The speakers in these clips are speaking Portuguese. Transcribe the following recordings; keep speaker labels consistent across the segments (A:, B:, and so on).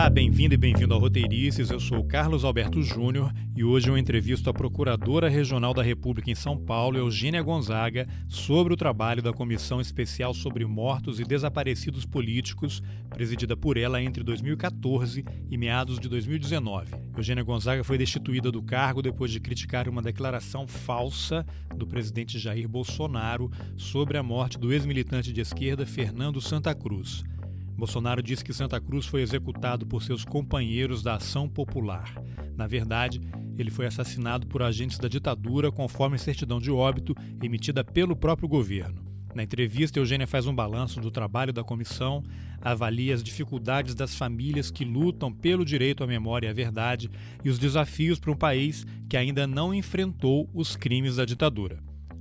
A: Olá, bem-vindo e bem-vindo ao Roteirices. Eu sou Carlos Alberto Júnior e hoje eu entrevisto a Procuradora Regional da República em São Paulo, Eugênia Gonzaga, sobre o trabalho da Comissão Especial sobre Mortos e Desaparecidos Políticos, presidida por ela entre 2014 e meados de 2019. Eugênia Gonzaga foi destituída do cargo depois de criticar uma declaração falsa do presidente Jair Bolsonaro sobre a morte do ex-militante de esquerda Fernando Santa Cruz. Bolsonaro disse que Santa Cruz foi executado por seus companheiros da Ação Popular. Na verdade, ele foi assassinado por agentes da ditadura, conforme certidão de óbito emitida pelo próprio governo. Na entrevista, Eugênia faz um balanço do trabalho da comissão, avalia as dificuldades das famílias que lutam pelo direito à memória e à verdade e os desafios para um país que ainda não enfrentou os crimes da ditadura.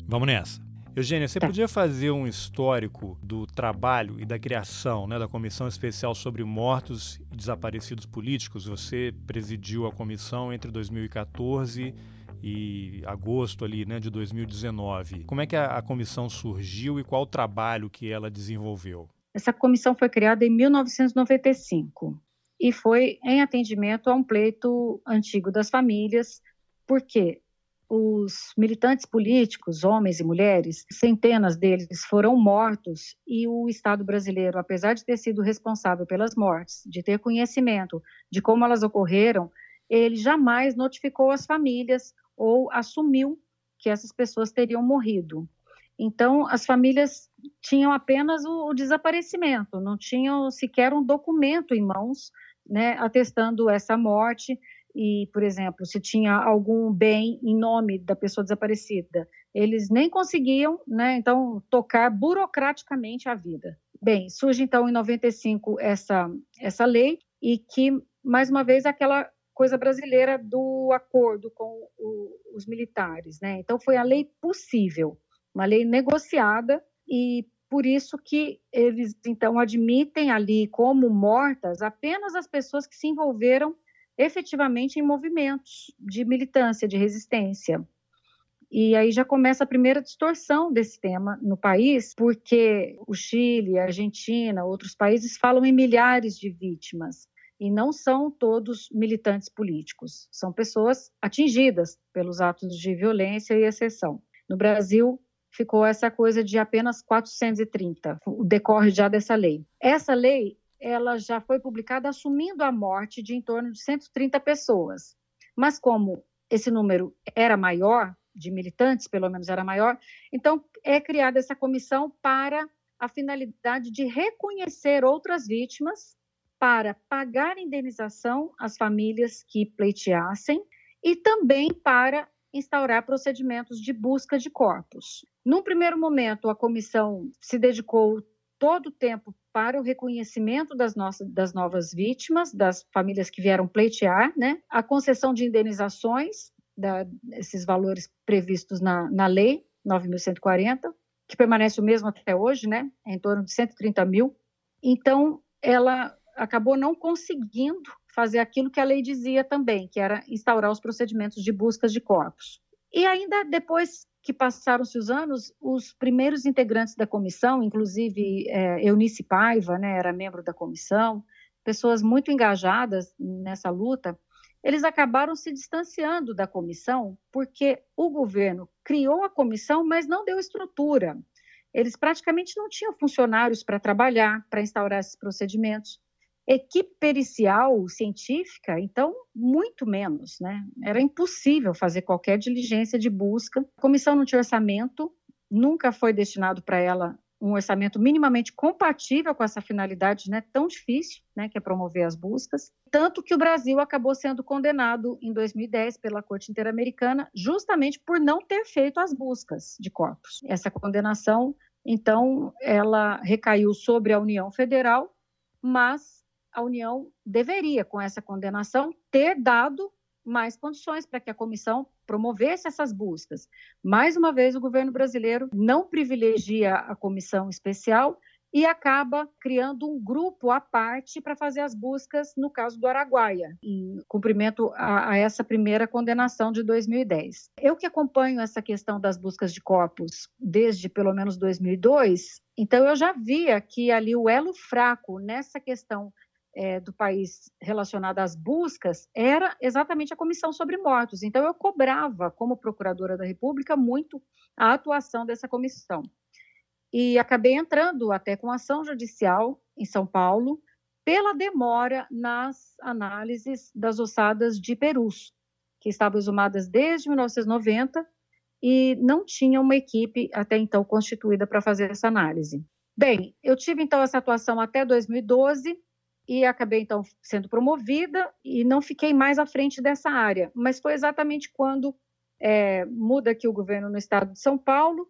A: Vamos nessa! Eugênia, você tá. podia fazer um histórico do trabalho e da criação né, da Comissão Especial sobre Mortos e Desaparecidos Políticos? Você presidiu a comissão entre 2014 e agosto ali, né, de 2019. Como é que a, a comissão surgiu e qual o trabalho que ela desenvolveu?
B: Essa comissão foi criada em 1995 e foi em atendimento a um pleito antigo das famílias, porque os militantes políticos, homens e mulheres, centenas deles foram mortos e o Estado brasileiro, apesar de ter sido responsável pelas mortes, de ter conhecimento de como elas ocorreram, ele jamais notificou as famílias ou assumiu que essas pessoas teriam morrido. Então, as famílias tinham apenas o, o desaparecimento, não tinham sequer um documento em mãos, né, atestando essa morte e, por exemplo, se tinha algum bem em nome da pessoa desaparecida, eles nem conseguiam, né, então, tocar burocraticamente a vida. Bem, surge então em 95 essa, essa lei e que, mais uma vez, aquela coisa brasileira do acordo com o, os militares, né? Então, foi a lei possível, uma lei negociada e por isso que eles, então, admitem ali como mortas apenas as pessoas que se envolveram efetivamente em movimentos de militância, de resistência. E aí já começa a primeira distorção desse tema no país, porque o Chile, a Argentina, outros países falam em milhares de vítimas e não são todos militantes políticos, são pessoas atingidas pelos atos de violência e exceção. No Brasil, ficou essa coisa de apenas 430, o decorre já dessa lei. Essa lei ela já foi publicada assumindo a morte de em torno de 130 pessoas. Mas como esse número era maior, de militantes pelo menos era maior, então é criada essa comissão para a finalidade de reconhecer outras vítimas, para pagar indenização às famílias que pleiteassem e também para instaurar procedimentos de busca de corpos. Num primeiro momento, a comissão se dedicou todo o tempo para o reconhecimento das, nossas, das novas vítimas, das famílias que vieram pleitear, né? a concessão de indenizações, da, esses valores previstos na, na lei 9.140, que permanece o mesmo até hoje, né? É em torno de 130 mil. Então, ela acabou não conseguindo fazer aquilo que a lei dizia também, que era instaurar os procedimentos de busca de corpos. E ainda depois que passaram-se os anos, os primeiros integrantes da comissão, inclusive é, Eunice Paiva, né, era membro da comissão, pessoas muito engajadas nessa luta, eles acabaram se distanciando da comissão porque o governo criou a comissão, mas não deu estrutura. Eles praticamente não tinham funcionários para trabalhar, para instaurar esses procedimentos. Equipe pericial científica, então, muito menos, né? Era impossível fazer qualquer diligência de busca. A comissão não tinha orçamento, nunca foi destinado para ela um orçamento minimamente compatível com essa finalidade né, tão difícil, né, que é promover as buscas. Tanto que o Brasil acabou sendo condenado em 2010 pela Corte Interamericana justamente por não ter feito as buscas de corpos. Essa condenação, então, ela recaiu sobre a União Federal, mas a União deveria, com essa condenação, ter dado mais condições para que a comissão promovesse essas buscas. Mais uma vez, o governo brasileiro não privilegia a comissão especial e acaba criando um grupo à parte para fazer as buscas no caso do Araguaia, em cumprimento a, a, essa primeira condenação de 2010. Eu que acompanho essa questão das buscas de corpos desde pelo menos 2002, então eu já via que ali o elo fraco nessa questão é, do país relacionada às buscas era exatamente a Comissão sobre Mortos. Então, eu cobrava, como Procuradora da República, muito a atuação dessa comissão. E acabei entrando até com ação judicial em São Paulo pela demora nas análises das ossadas de perus, que estavam exumadas desde 1990 e não tinha uma equipe até então constituída para fazer essa análise. Bem, eu tive então essa atuação até 2012 e acabei então sendo promovida e não fiquei mais à frente dessa área, mas foi exatamente quando é, muda aqui o governo no estado de São Paulo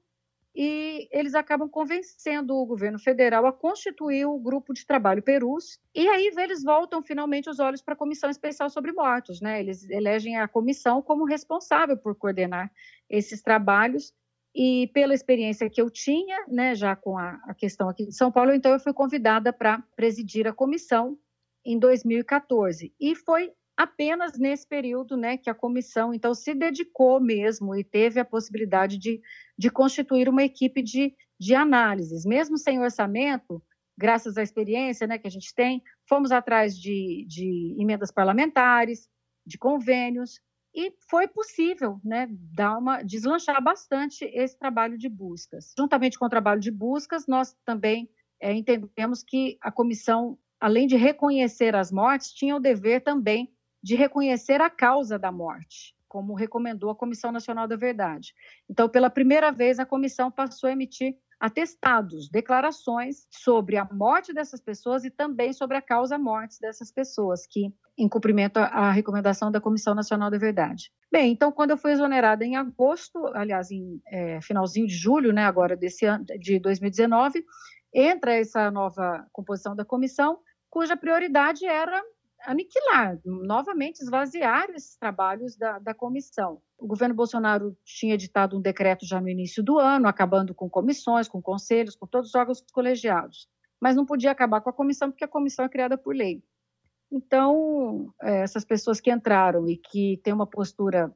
B: e eles acabam convencendo o governo federal a constituir o grupo de trabalho Perus, e aí eles voltam finalmente os olhos para a Comissão Especial sobre Mortos, né? Eles elegem a comissão como responsável por coordenar esses trabalhos, e pela experiência que eu tinha, né, já com a, a questão aqui de São Paulo, então eu fui convidada para presidir a comissão em 2014, e foi apenas nesse período né, que a comissão então se dedicou mesmo e teve a possibilidade de, de constituir uma equipe de, de análises. Mesmo sem orçamento, graças à experiência né, que a gente tem, fomos atrás de, de emendas parlamentares, de convênios, e foi possível né, dar uma, deslanchar bastante esse trabalho de buscas. Juntamente com o trabalho de buscas, nós também é, entendemos que a comissão, além de reconhecer as mortes, tinha o dever também de reconhecer a causa da morte, como recomendou a Comissão Nacional da Verdade. Então, pela primeira vez, a comissão passou a emitir atestados, declarações sobre a morte dessas pessoas e também sobre a causa morte dessas pessoas, que em cumprimento à recomendação da Comissão Nacional da Verdade. Bem, então quando eu fui exonerada em agosto, aliás, em é, finalzinho de julho, né, agora desse ano de 2019, entra essa nova composição da comissão, cuja prioridade era aniquilar, novamente esvaziar esses trabalhos da, da comissão. O governo Bolsonaro tinha editado um decreto já no início do ano, acabando com comissões, com conselhos, com todos os órgãos colegiados, mas não podia acabar com a comissão porque a comissão é criada por lei. Então, é, essas pessoas que entraram e que têm uma postura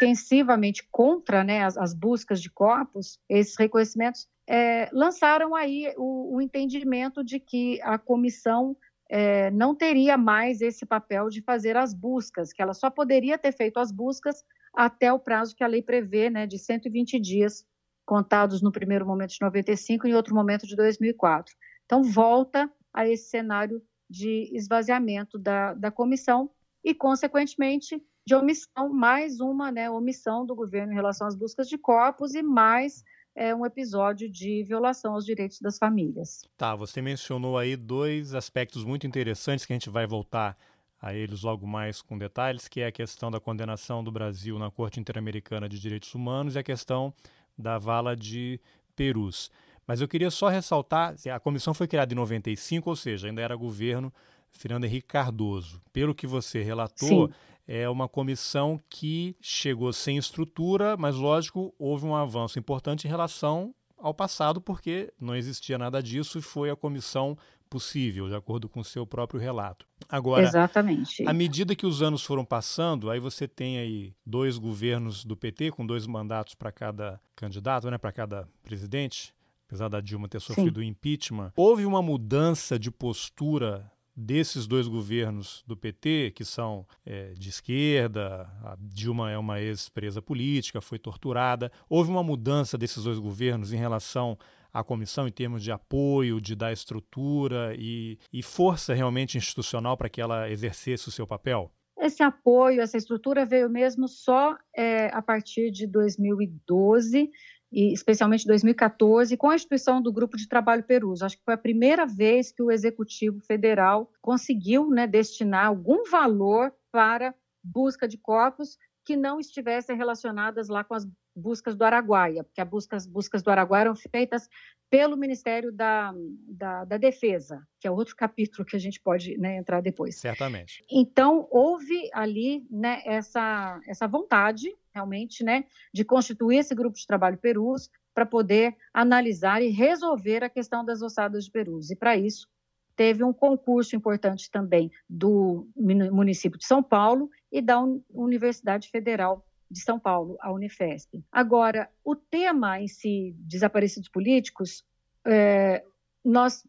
B: ostensivamente contra né, as, as buscas de corpos, esses reconhecimentos, é, lançaram aí o, o entendimento de que a comissão é, não teria mais esse papel de fazer as buscas, que ela só poderia ter feito as buscas até o prazo que a lei prevê, né, de 120 dias, contados no primeiro momento de 95 e em outro momento de 2004. Então, volta a esse cenário de esvaziamento da, da comissão e, consequentemente, de omissão, mais uma né, omissão do governo em relação às buscas de corpos e mais é um episódio de violação aos direitos das famílias.
A: Tá, você mencionou aí dois aspectos muito interessantes que a gente vai voltar a eles logo mais com detalhes, que é a questão da condenação do Brasil na Corte Interamericana de Direitos Humanos e a questão da vala de Perus. Mas eu queria só ressaltar, a comissão foi criada em 95, ou seja, ainda era governo Fernando Henrique Cardoso. Pelo que você relatou, Sim é uma comissão que chegou sem estrutura, mas lógico, houve um avanço importante em relação ao passado, porque não existia nada disso e foi a comissão possível, de acordo com o seu próprio relato.
B: Agora, Exatamente.
A: à medida que os anos foram passando, aí você tem aí dois governos do PT com dois mandatos para cada candidato, né, para cada presidente, apesar da Dilma ter sofrido o impeachment. Houve uma mudança de postura desses dois governos do PT, que são é, de esquerda, a Dilma é uma ex-presa política, foi torturada. Houve uma mudança desses dois governos em relação à comissão em termos de apoio, de dar estrutura e, e força realmente institucional para que ela exercesse o seu papel?
B: Esse apoio, essa estrutura veio mesmo só é, a partir de 2012, e especialmente 2014, com a instituição do Grupo de Trabalho Perus. Acho que foi a primeira vez que o Executivo Federal conseguiu né, destinar algum valor para busca de corpos que não estivessem relacionadas lá com as buscas do Araguaia, porque as buscas, buscas do Araguaia eram feitas pelo Ministério da, da, da, Defesa, que é outro capítulo que a gente pode né, entrar depois.
A: Certamente.
B: Então, houve ali né, essa, essa vontade, realmente, né, de constituir esse grupo de trabalho Perus para poder analisar e resolver a questão das ossadas de Perus. E, para isso, teve um concurso importante também do município de São Paulo e da Universidade Federal de São Paulo, a Unifesp. Agora, o tema em si, desaparecidos políticos, é, nós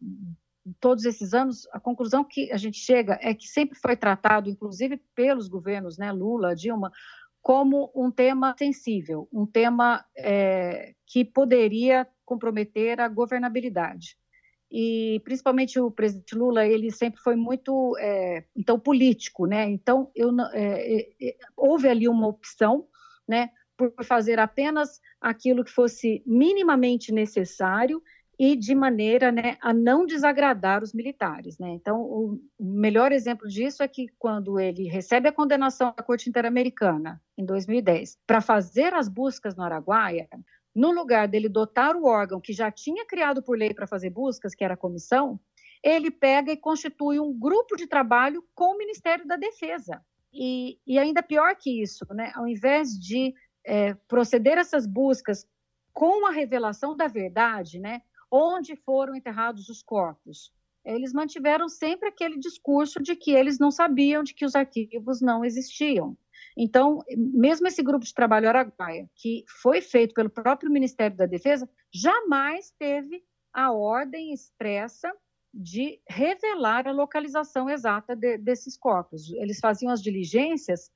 B: todos esses anos, a conclusão que a gente chega é que sempre foi tratado, inclusive pelos governos, né, Lula, Dilma, como um tema sensível, um tema é, que poderia comprometer a governabilidade. E principalmente o presidente Lula, ele sempre foi muito, é, então, político, né? Então, eu, é, é, é, houve ali uma opção, né, por fazer apenas aquilo que fosse minimamente necessário e de maneira né, a não desagradar os militares. Né? Então, o melhor exemplo disso é que quando ele recebe a condenação da Corte Interamericana, em 2010, para fazer as buscas no Araguaia, no lugar dele dotar o órgão que já tinha criado por lei para fazer buscas, que era a comissão, ele pega e constitui um grupo de trabalho com o Ministério da Defesa. E, e ainda pior que isso, né? ao invés de é, proceder essas buscas com a revelação da verdade, né? Onde foram enterrados os corpos. Eles mantiveram sempre aquele discurso de que eles não sabiam de que os arquivos não existiam. Então, mesmo esse grupo de trabalho Araguaia, que foi feito pelo próprio Ministério da Defesa, jamais teve a ordem expressa de revelar a localização exata de, desses corpos. Eles faziam as diligências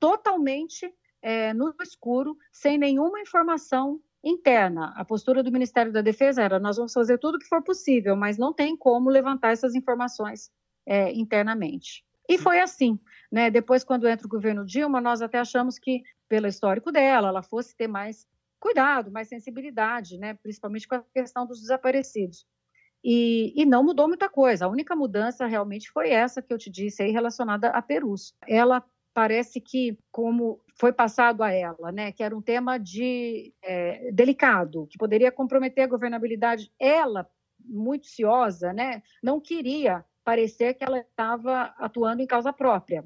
B: totalmente é, no escuro, sem nenhuma informação interna. A postura do Ministério da Defesa era: nós vamos fazer tudo o que for possível, mas não tem como levantar essas informações é, internamente. E foi assim. Né? Depois, quando entra o governo Dilma, nós até achamos que, pelo histórico dela, ela fosse ter mais cuidado, mais sensibilidade, né? principalmente com a questão dos desaparecidos. E, e, não mudou muita coisa. A única mudança realmente foi essa que eu te disse aí, relacionada a Perus. Ela parece que, como foi passado a ela, né, que era um tema de é, delicado, que poderia comprometer a governabilidade, ela, muito ciosa, né, não queria parecer que ela estava atuando em causa própria.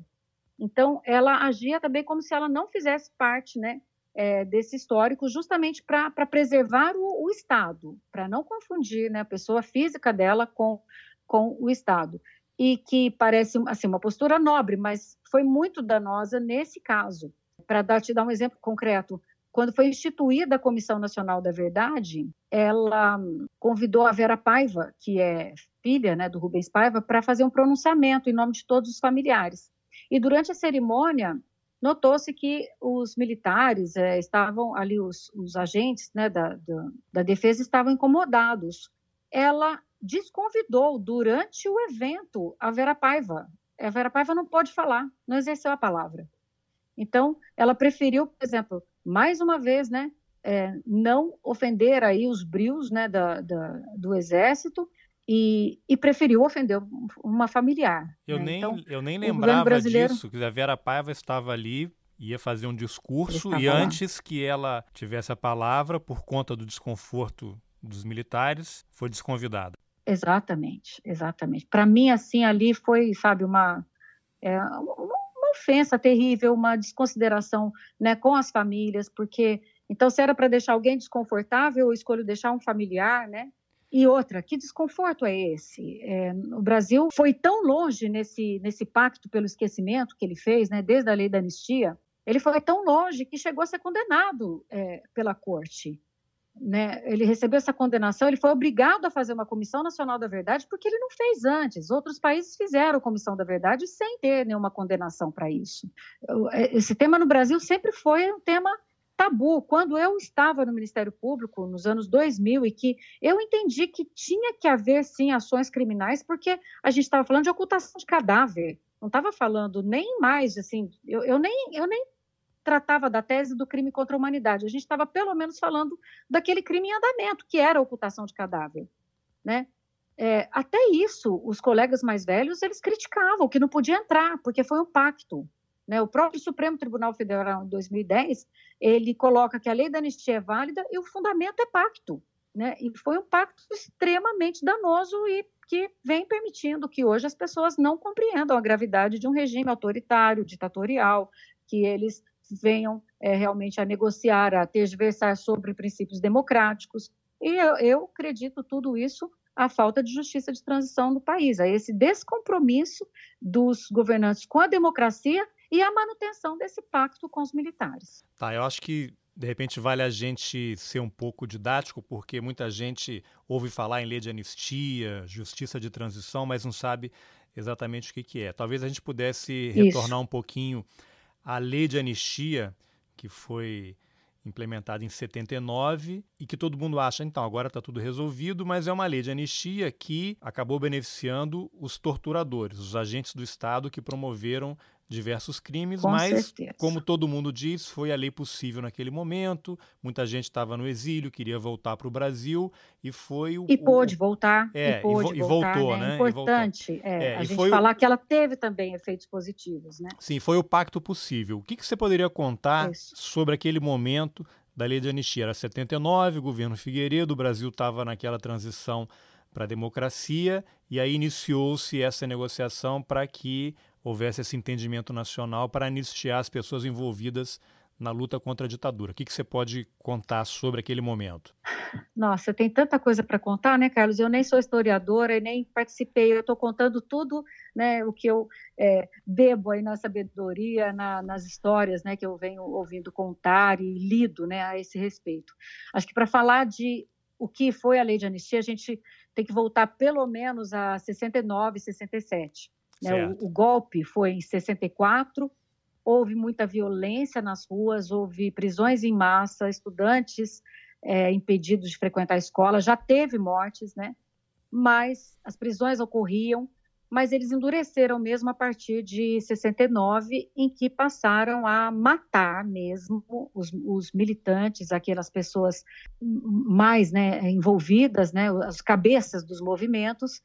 B: Então, ela agia também como se ela não fizesse parte, né, é, desse histórico, justamente para preservar o, o Estado, para não confundir né, a pessoa física dela com, com o Estado e que parece assim uma postura nobre, mas foi muito danosa nesse caso. Para dar, te dar um exemplo concreto, quando foi instituída a Comissão Nacional da Verdade, ela convidou a Vera Paiva, que é filha né, do Rubens Paiva, para fazer um pronunciamento em nome de todos os familiares. E durante a cerimônia, notou-se que os militares é, estavam ali, os, os agentes né, da, da, da defesa estavam incomodados. Ela desconvidou durante o evento a Vera Paiva. A Vera Paiva não pode falar, não exerceu a palavra. Então, ela preferiu, por exemplo, mais uma vez, né, é, não ofender aí os brios né, da, da, do exército e, e, preferiu ofender uma familiar.
A: Eu,
B: né?
A: nem,
B: então,
A: eu nem lembrava brasileiro... disso, que a Vera Paiva estava ali, ia fazer um discurso e antes que ela tivesse a palavra, por conta do desconforto dos militares, foi desconvidada.
B: Exatamente, exatamente. Para mim, assim, ali foi, sabe, uma, é, uma ofensa terrível, uma desconsideração né, com as famílias, porque, então, se era para deixar alguém desconfortável, eu escolho deixar um familiar, né? E outra, que desconforto é esse? É, o Brasil foi tão longe nesse, nesse pacto pelo esquecimento que ele fez, né, desde a lei da anistia, ele foi tão longe que chegou a ser condenado é, pela corte né, ele recebeu essa condenação, ele foi obrigado a fazer uma Comissão Nacional da Verdade porque ele não fez antes. Outros países fizeram Comissão da Verdade sem ter nenhuma condenação para isso. É, esse tema no Brasil sempre foi um tema tabu. Quando eu estava no Ministério Público nos anos 2000 e que eu entendi que tinha que haver sim ações criminais porque a gente estava falando de ocultação de cadáver. Não estava falando nem mais assim, eu, eu nem eu nem tratava da tese do crime contra a humanidade. A gente estava, pelo menos, falando daquele crime em andamento, que era a ocultação de cadáver. Né? É, até isso, os colegas mais velhos, eles criticavam que não podia entrar, porque foi um pacto. Né? O próprio Supremo Tribunal Federal, em 2010, ele coloca que a lei da anistia é válida e o fundamento é pacto. Né? E foi um pacto extremamente danoso e que vem permitindo que hoje as pessoas não compreendam a gravidade de um regime autoritário, ditatorial, que eles venham é, realmente a negociar, a tergiversar sobre princípios democráticos. E eu, eu acredito tudo isso à falta de justiça de transição no país, a esse descompromisso dos governantes com a democracia e a manutenção desse pacto com os militares.
A: Tá, eu acho que De repente vale a gente ser um pouco didático, porque muita gente ouve falar em lei de anistia, justiça de transição, mas não sabe exatamente o que, que é. Talvez a gente pudesse retornar Isso. um pouquinho à lei de anistia, que foi implementada em 79 e que todo mundo acha, então, agora está tudo resolvido, mas é uma lei de anistia que acabou beneficiando os torturadores, os agentes do Estado que promoveram diversos crimes,
B: Com
A: mas,
B: certeza.
A: como todo mundo diz, foi a lei possível naquele momento. Muita gente estava no exílio, queria voltar para o Brasil e foi o.
B: E pôde voltar.
A: É,
B: e, pôde
A: e,
B: voltar,
A: voltou,
B: né?
A: né?
B: É importante é, é, a gente falar o... que ela teve também efeitos positivos, né?
A: Sim, foi o pacto possível. O que, que você poderia contar
B: Isso.
A: sobre aquele momento da lei de anistia? Era 79, governo Figueiredo, o Brasil estava naquela transição para a democracia, e aí iniciou-se essa negociação para que houvesse esse entendimento nacional para anistiar as pessoas envolvidas na luta contra a ditadura. O que, que você pode contar sobre aquele momento?
B: Nossa, tem tanta coisa para contar, né, Carlos? Eu nem sou historiadora e nem participei. Eu estou contando tudo, né, o que eu é, bebo aí na sabedoria, na, nas histórias, né, que eu venho ouvindo contar e lido, né, a esse respeito. Acho que para falar de o que foi a lei de anistia, a gente tem que voltar pelo menos a 69, 67. Né? O, o, golpe foi em 64, houve muita violência nas ruas, houve prisões em massa, estudantes é, impedidos de frequentar a escola, já teve mortes, né? mas as prisões ocorriam, mas eles endureceram mesmo a partir de 69, em que passaram a matar mesmo os, os militantes, aquelas pessoas mais né, envolvidas, né, as cabeças dos movimentos,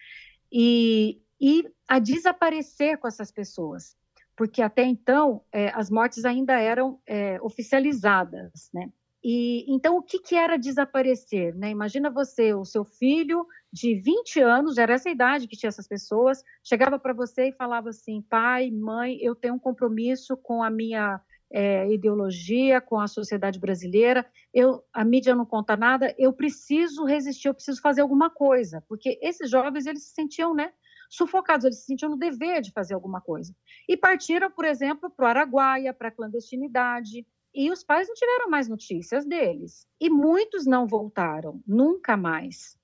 B: e, e a desaparecer com essas pessoas, porque até então é, as mortes ainda eram é, oficializadas, né? E então o que, que era desaparecer, né? Imagina você, o seu filho de 20 anos, era essa idade que tinha essas pessoas, chegava para você e falava assim: pai, mãe, eu tenho um compromisso com a minha é, ideologia, com a sociedade brasileira, eu, a mídia não conta nada, eu preciso resistir, eu preciso fazer alguma coisa, porque esses jovens eles se sentiam, né? Sufocados, eles se sentiam no dever de fazer alguma coisa. E partiram, por exemplo, para o Araguaia, para a clandestinidade, e os pais não tiveram mais notícias deles. E muitos não voltaram, nunca mais.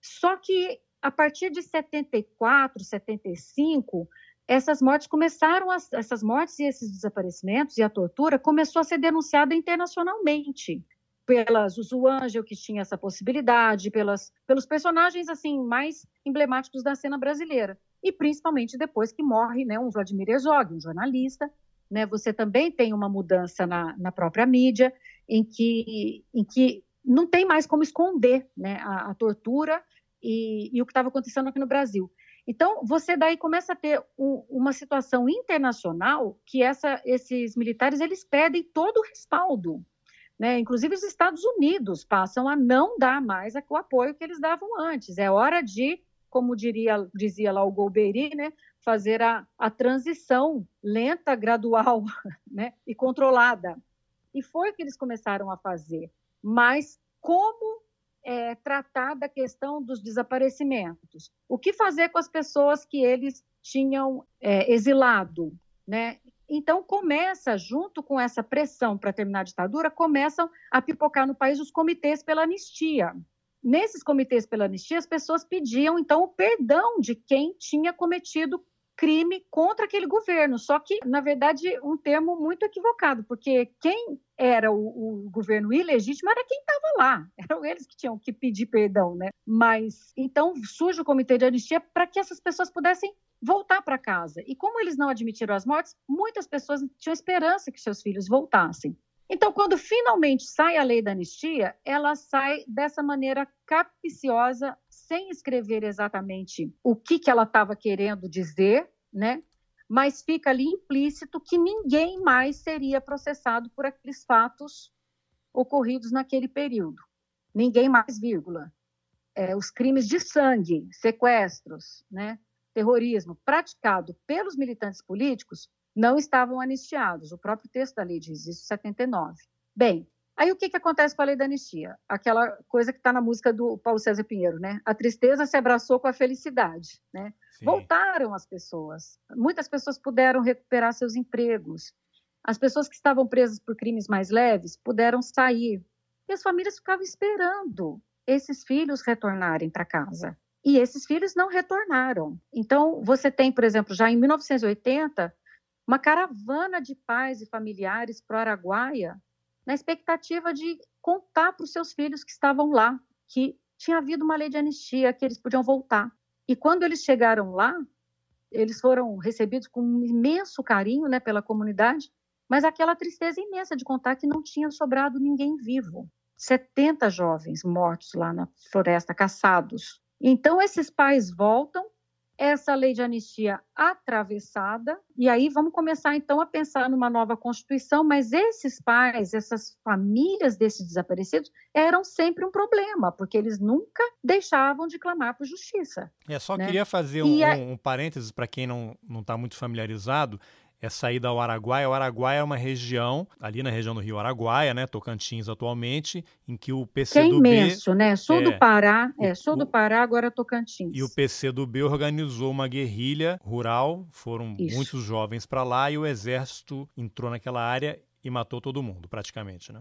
B: Só que a partir de 74, 75, essas mortes começaram, a, essas mortes e esses desaparecimentos e a tortura começou a ser denunciada internacionalmente pela Zuzu Angel, que tinha essa possibilidade, pelas, pelos personagens assim mais emblemáticos da cena brasileira. E principalmente depois que morre né, um Vladimir Herzog, um jornalista. Né, você também tem uma mudança na, na própria mídia, em que, em que não tem mais como esconder né, a, a tortura e, e o que estava acontecendo aqui no Brasil. Então, você daí começa a ter um, uma situação internacional que essa, esses militares eles pedem todo o respaldo né? Inclusive, os Estados Unidos passam a não dar mais o apoio que eles davam antes. É hora de, como diria, dizia lá o Golbery, né? fazer a, a transição lenta, gradual né? e controlada. E foi o que eles começaram a fazer. Mas como é, tratar da questão dos desaparecimentos? O que fazer com as pessoas que eles tinham é, exilado? Né? Então, começa, junto com essa pressão para terminar a ditadura, começam a pipocar no país os comitês pela anistia. Nesses comitês pela anistia, as pessoas pediam, então, o perdão de quem tinha cometido crime contra aquele governo. Só que, na verdade, um termo muito equivocado, porque quem era o, o governo ilegítimo era quem estava lá. Eram eles que tinham que pedir perdão, né? Mas então surge o comitê de anistia para que essas pessoas pudessem voltar para casa. E como eles não admitiram as mortes, muitas pessoas tinham esperança que seus filhos voltassem. Então, quando finalmente sai a lei da anistia, ela sai dessa maneira capciosa, sem escrever exatamente o que, que ela estava querendo dizer, né? Mas fica ali implícito que ninguém mais seria processado por aqueles fatos ocorridos naquele período. Ninguém mais, vírgula. É, os crimes de sangue, sequestros, né? terrorismo praticado pelos militantes políticos não estavam anistiados. O próprio texto da lei diz isso, 79. Bem, aí o que, que acontece com a lei da anistia? Aquela coisa que está na música do Paulo César Pinheiro, né? A tristeza se abraçou com a felicidade, né? Voltaram as pessoas. Muitas pessoas puderam recuperar seus empregos. As pessoas que estavam presas por crimes mais leves puderam sair. E as famílias ficavam esperando esses filhos retornarem para casa. E esses filhos não retornaram. Então, você tem, por exemplo, já em 1980, uma caravana de pais e familiares para o Araguaia, na expectativa de contar para os seus filhos que estavam lá que tinha havido uma lei de anistia, que eles podiam voltar. E quando eles chegaram lá, eles foram recebidos com um imenso carinho né, pela comunidade, mas aquela tristeza imensa de contar que não tinha sobrado ninguém vivo. 70 jovens mortos lá na floresta, caçados. Então, esses pais voltam essa lei de anistia atravessada, e aí vamos começar então a pensar numa nova Constituição, mas esses pais, essas famílias desses desaparecidos eram sempre um problema, porque eles nunca deixavam de clamar por justiça.
A: É, só né? queria fazer um, a... um, um parênteses para quem não está muito familiarizado é saída ao Araguaia. O Araguaia é uma região, ali na região do Rio Araguaia, né, Tocantins atualmente, em que o PCdoB... Que é
B: imenso, né? Sul é, do Pará, é, sul do Pará, agora Tocantins.
A: E o PCdoB organizou uma guerrilha rural, foram Isso. muitos jovens para lá e o exército entrou naquela área e matou todo mundo, praticamente, né?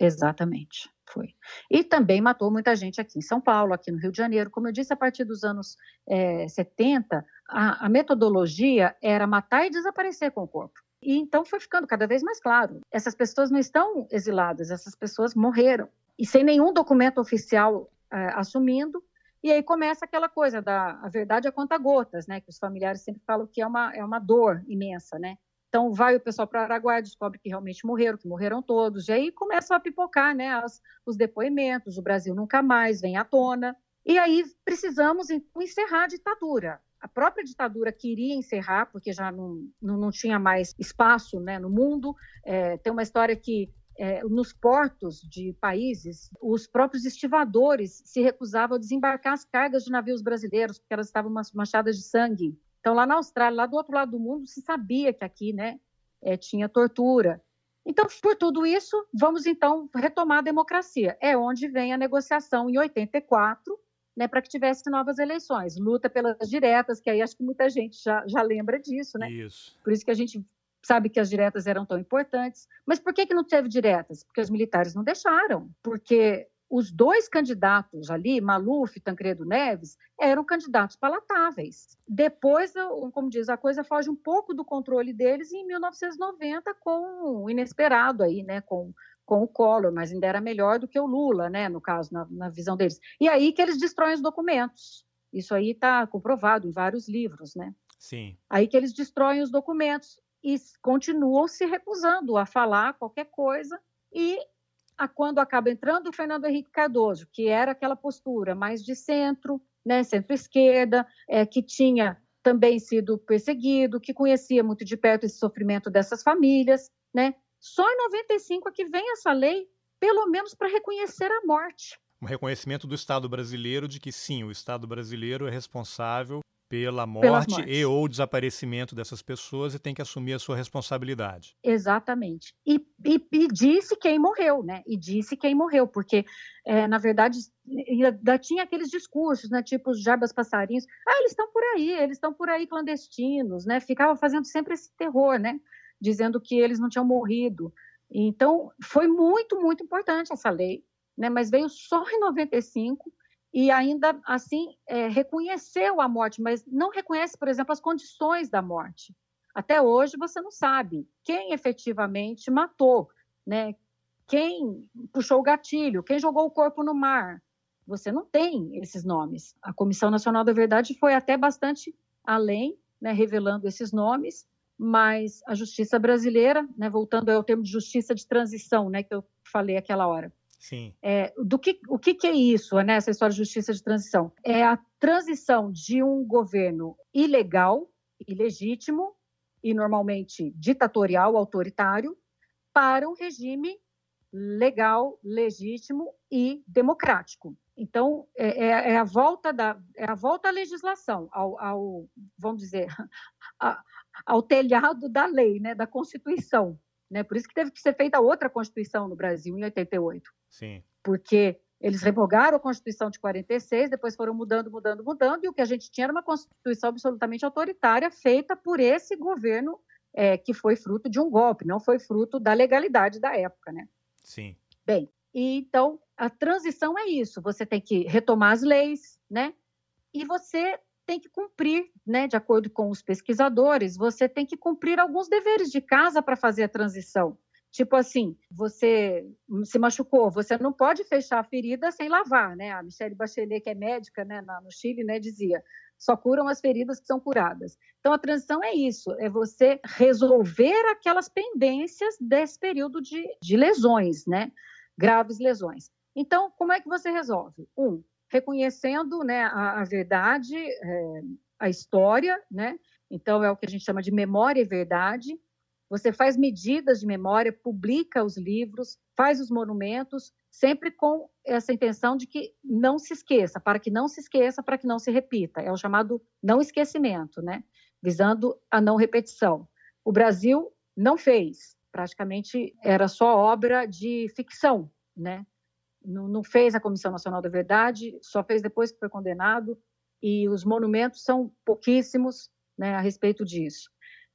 B: Exatamente, foi. E também matou muita gente aqui em São Paulo, aqui no Rio de Janeiro. Como eu disse, a partir dos anos é, 70, a, a metodologia era matar e desaparecer com o corpo. E então foi ficando cada vez mais claro: essas pessoas não estão exiladas, essas pessoas morreram. E sem nenhum documento oficial é, assumindo. E aí começa aquela coisa da a verdade a conta gotas, né? Que os familiares sempre falam que é uma, é uma dor imensa, né? Então, vai o pessoal para Araguaia, descobre que realmente morreram, que morreram todos. E aí começam a pipocar né, as, os depoimentos, o Brasil nunca mais vem à tona. E aí precisamos encerrar a ditadura. A própria ditadura queria encerrar, porque já não, não, não tinha mais espaço né, no mundo. É, tem uma história que é, nos portos de países, os próprios estivadores se recusavam a desembarcar as cargas de navios brasileiros, porque elas estavam manchadas de sangue. Então, lá na Austrália, lá do outro lado do mundo, se sabia que aqui né, é, tinha tortura. Então, por tudo isso, vamos então retomar a democracia. É onde vem a negociação em 84, né, para que tivesse novas eleições. Luta pelas diretas, que aí acho que muita gente já, já lembra disso, né?
A: Isso.
B: Por isso que a gente sabe que as diretas eram tão importantes. Mas por que, que não teve diretas? Porque os militares não deixaram. Porque os dois candidatos ali, Maluf e Tancredo Neves, eram candidatos palatáveis. Depois, como diz, a coisa foge um pouco do controle deles em 1990 com o inesperado aí, né, com, com o Collor, mas ainda era melhor do que o Lula, né, no caso, na, na visão deles. E aí que eles destroem os documentos. Isso aí está comprovado em vários livros, né?
A: Sim.
B: Aí que eles destroem os documentos e continuam se recusando a falar qualquer coisa e a quando acaba entrando o Fernando Henrique Cardoso, que era aquela postura mais de centro, né, centro-esquerda, é, que tinha também sido perseguido, que conhecia muito de perto esse sofrimento dessas famílias, né? Só em 95 é que vem essa lei, pelo menos para reconhecer a morte.
A: Um reconhecimento do Estado brasileiro de que sim, o Estado brasileiro é responsável pela morte e ou desaparecimento dessas pessoas e tem que assumir a sua responsabilidade.
B: Exatamente. E, e, e disse quem morreu, né? E disse quem morreu, porque, é, na verdade, ainda tinha aqueles discursos, né? Tipo os jarbas passarinhos. Ah, eles estão por aí, eles estão por aí clandestinos, né? Ficava fazendo sempre esse terror, né? Dizendo que eles não tinham morrido. Então, foi muito, muito importante essa lei, né? Mas veio só em 95 e ainda assim é, reconheceu a morte, mas não reconhece, por exemplo, as condições da morte. Até hoje você não sabe quem efetivamente matou, né? Quem puxou o gatilho, quem jogou o corpo no mar. Você não tem esses nomes. A Comissão Nacional da Verdade foi até bastante além, né, revelando esses nomes, mas a justiça brasileira, né, voltando ao termo de justiça de transição, né, que eu falei aquela hora,
A: Sim.
B: É, do que, o que, que é isso, né, essa história de justiça de transição? É a transição de um governo ilegal, ilegítimo e normalmente ditatorial, autoritário, para um regime legal, legítimo e democrático. Então, é, é, é a volta da é a volta à legislação, ao, ao vamos dizer, a, ao telhado da lei, né, da Constituição. Né? Por isso que teve que ser feita outra Constituição no Brasil, em 88.
A: Sim.
B: Porque eles revogaram a Constituição de 46, depois foram mudando, mudando, mudando, e o que a gente tinha era uma Constituição absolutamente autoritária, feita por esse governo é, que foi fruto de um golpe, não foi fruto da legalidade da época, né?
A: Sim.
B: Bem, e então a transição é isso. Você tem que retomar as leis, né? E você tem que cumprir, né? De acordo com os pesquisadores, você tem que cumprir alguns deveres de casa para fazer a transição. Tipo assim, você se machucou, você não pode fechar a ferida sem lavar, né? A Michelle Bachelet, que é médica né, no Chile, né, dizia: só curam as feridas que são curadas. Então, a transição é isso: é você resolver aquelas pendências desse período de, de lesões, né? Graves lesões. Então, como é que você resolve? Um, reconhecendo né, a, a verdade, é, a história, né? Então, é o que a gente chama de memória e verdade. Você faz medidas de memória, publica os livros, faz os monumentos, sempre com essa intenção de que não se esqueça, para que não se esqueça, para que não se repita. É o chamado não esquecimento, né? Visando a não repetição. O Brasil não fez, praticamente era só obra de ficção, né? Não, não fez a Comissão Nacional da Verdade, só fez depois que foi condenado, e os monumentos são pouquíssimos né, a respeito disso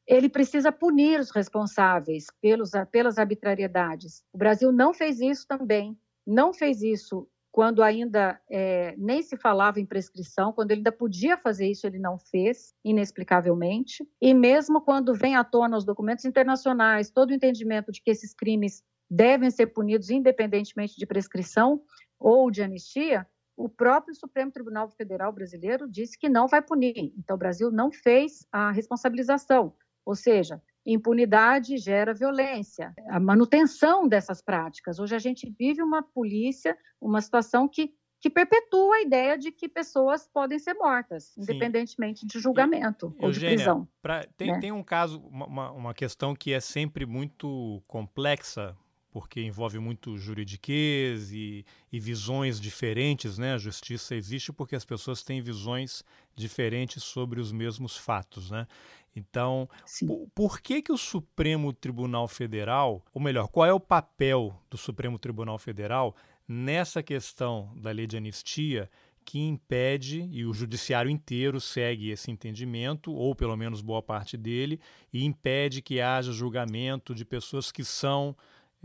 B: ele precisa punir os responsáveis pelos, pelas arbitrariedades. O Brasil não fez isso também, não fez isso quando ainda é, nem se falava em prescrição, quando ele ainda podia fazer isso, ele não fez, inexplicavelmente. E mesmo quando vem à tona os documentos internacionais, todo o entendimento de que esses crimes devem ser punidos independentemente de prescrição ou de anistia, o próprio Supremo Tribunal Federal brasileiro disse que não vai punir. Então, o Brasil não fez a responsabilização. Ou seja, impunidade gera violência, a manutenção dessas práticas. Hoje a gente vive uma polícia, uma situação que, que perpetua a ideia de que pessoas podem ser mortas, Sim. independentemente de julgamento e, ou Eugênia, de prisão.
A: Pra, tem, né? tem um caso, uma, uma questão que é sempre muito complexa, porque envolve muito juridiquês e, e, visões diferentes, né? A justiça existe porque as pessoas têm visões diferentes sobre os mesmos fatos, né? Então, por, por, que que o Supremo Tribunal Federal, ou melhor, qual é o papel do Supremo Tribunal Federal nessa questão da lei de anistia que impede, e o judiciário inteiro segue esse entendimento, ou pelo menos boa parte dele, e impede que haja julgamento de pessoas que são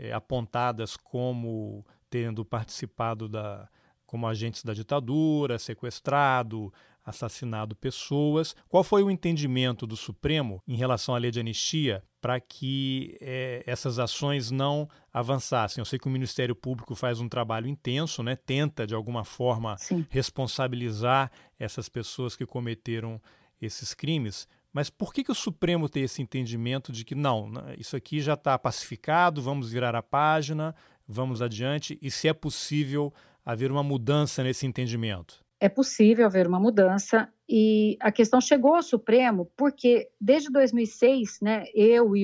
A: é, apontadas como tendo participado da como agentes da ditadura, sequestrado, assassinado pessoas. Qual foi o entendimento do Supremo em relação à lei de anistia para que é, essas ações não avançassem? Eu sei que o Ministério Público faz um trabalho intenso, né? tenta, de alguma forma, Sim. responsabilizar essas pessoas que cometeram esses crimes. Mas por que, que o Supremo tem esse entendimento de que não, né, isso aqui já está pacificado, vamos virar a página, vamos adiante, e se é possível haver uma mudança nesse entendimento?
B: é possível haver uma mudança e a questão chegou ao Supremo porque desde 2006, né, eu e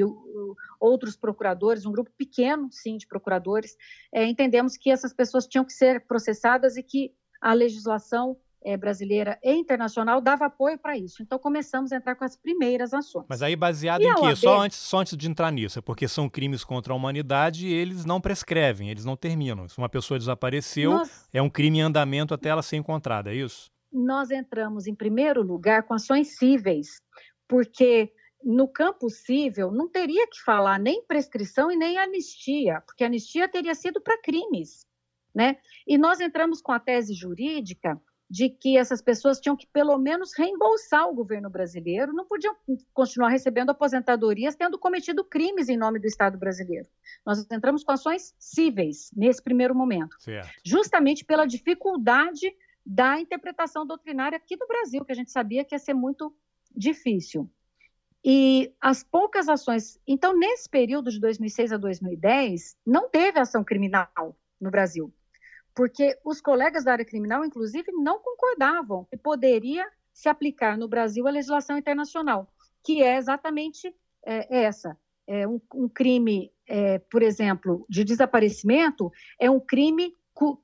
B: outros procuradores, um grupo pequeno, sim, de procuradores, é, entendemos que essas pessoas tinham que ser processadas e que a legislação é, brasileira e internacional dava apoio para isso. Então começamos a entrar com as primeiras ações.
A: Mas aí baseado e em quê? Só, antes, só antes de entrar nisso, é porque são crimes contra a humanidade e eles não prescrevem, eles não terminam. Se uma pessoa desapareceu, Nós... é um crime em andamento até ela ser encontrada, é isso?
B: Nós entramos em primeiro lugar com ações cíveis, porque no campo civil não teria que falar nem prescrição e nem anistia, porque anistia teria sido para crimes. Né? E nós entramos com a tese jurídica de que essas pessoas tinham que pelo menos reembolsar o governo brasileiro, não podiam continuar recebendo aposentadorias tendo cometido crimes em nome do Estado brasileiro. Nós entramos com ações cíveis nesse primeiro momento, certo. justamente pela dificuldade da interpretação doutrinária aqui do Brasil, que a gente sabia que ia ser muito difícil. E as poucas ações. Então, nesse período de 2006 a 2010, não teve ação criminal no Brasil porque os colegas da área criminal, inclusive, não concordavam que poderia se aplicar no Brasil a legislação internacional, que é exatamente é, essa. É um, um crime, é, por exemplo, de desaparecimento, é um crime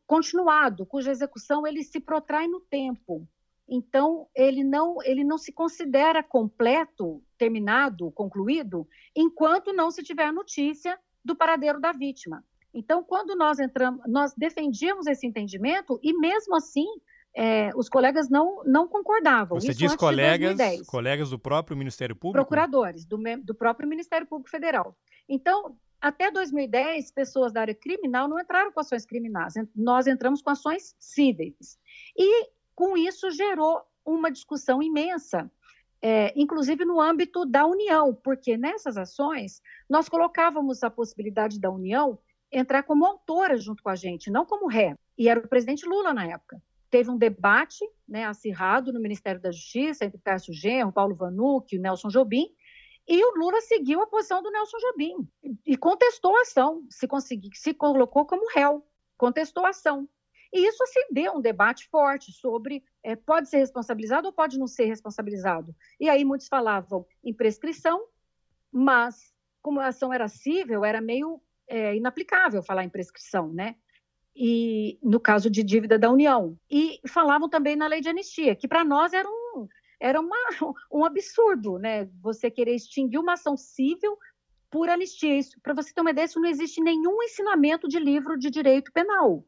B: continuado, cuja execução ele se protrai no tempo. Então, ele não, ele não se considera completo, terminado, concluído, enquanto não se tiver notícia do paradeiro da vítima. Então, quando nós entramos, nós defendíamos esse entendimento e mesmo assim é, os colegas não, não concordavam.
A: Você Isso diz colegas, colegas do próprio Ministério Público?
B: Procuradores, do, do próprio Ministério Público Federal. Então, até 2010, pessoas da área criminal não entraram com ações criminais, nós entramos com ações cíveis. E, com isso, gerou uma discussão imensa, é, inclusive no âmbito da União, porque nessas ações nós colocávamos a possibilidade da União entrar como autora junto com a gente, não como ré. E era o presidente Lula na época teve um debate né, acirrado no Ministério da Justiça entre Cássio Genro, Paulo Vanucci Nelson Jobim, e o Lula seguiu a posição do Nelson Jobim e contestou a ação, se, consegui, se colocou como réu, contestou a ação. E isso acendeu um debate forte sobre é, pode ser responsabilizado ou pode não ser responsabilizado. E aí muitos falavam em prescrição, mas como a ação era cível, era meio é, inaplicável falar em prescrição, né? e no caso de dívida da União. E falavam também na lei de anistia, que para nós era um, era uma, um absurdo, né? Você querer extinguir uma ação civil por anistia. Para você ter uma ideia, isso não existe nenhum ensinamento de livro de direito penal.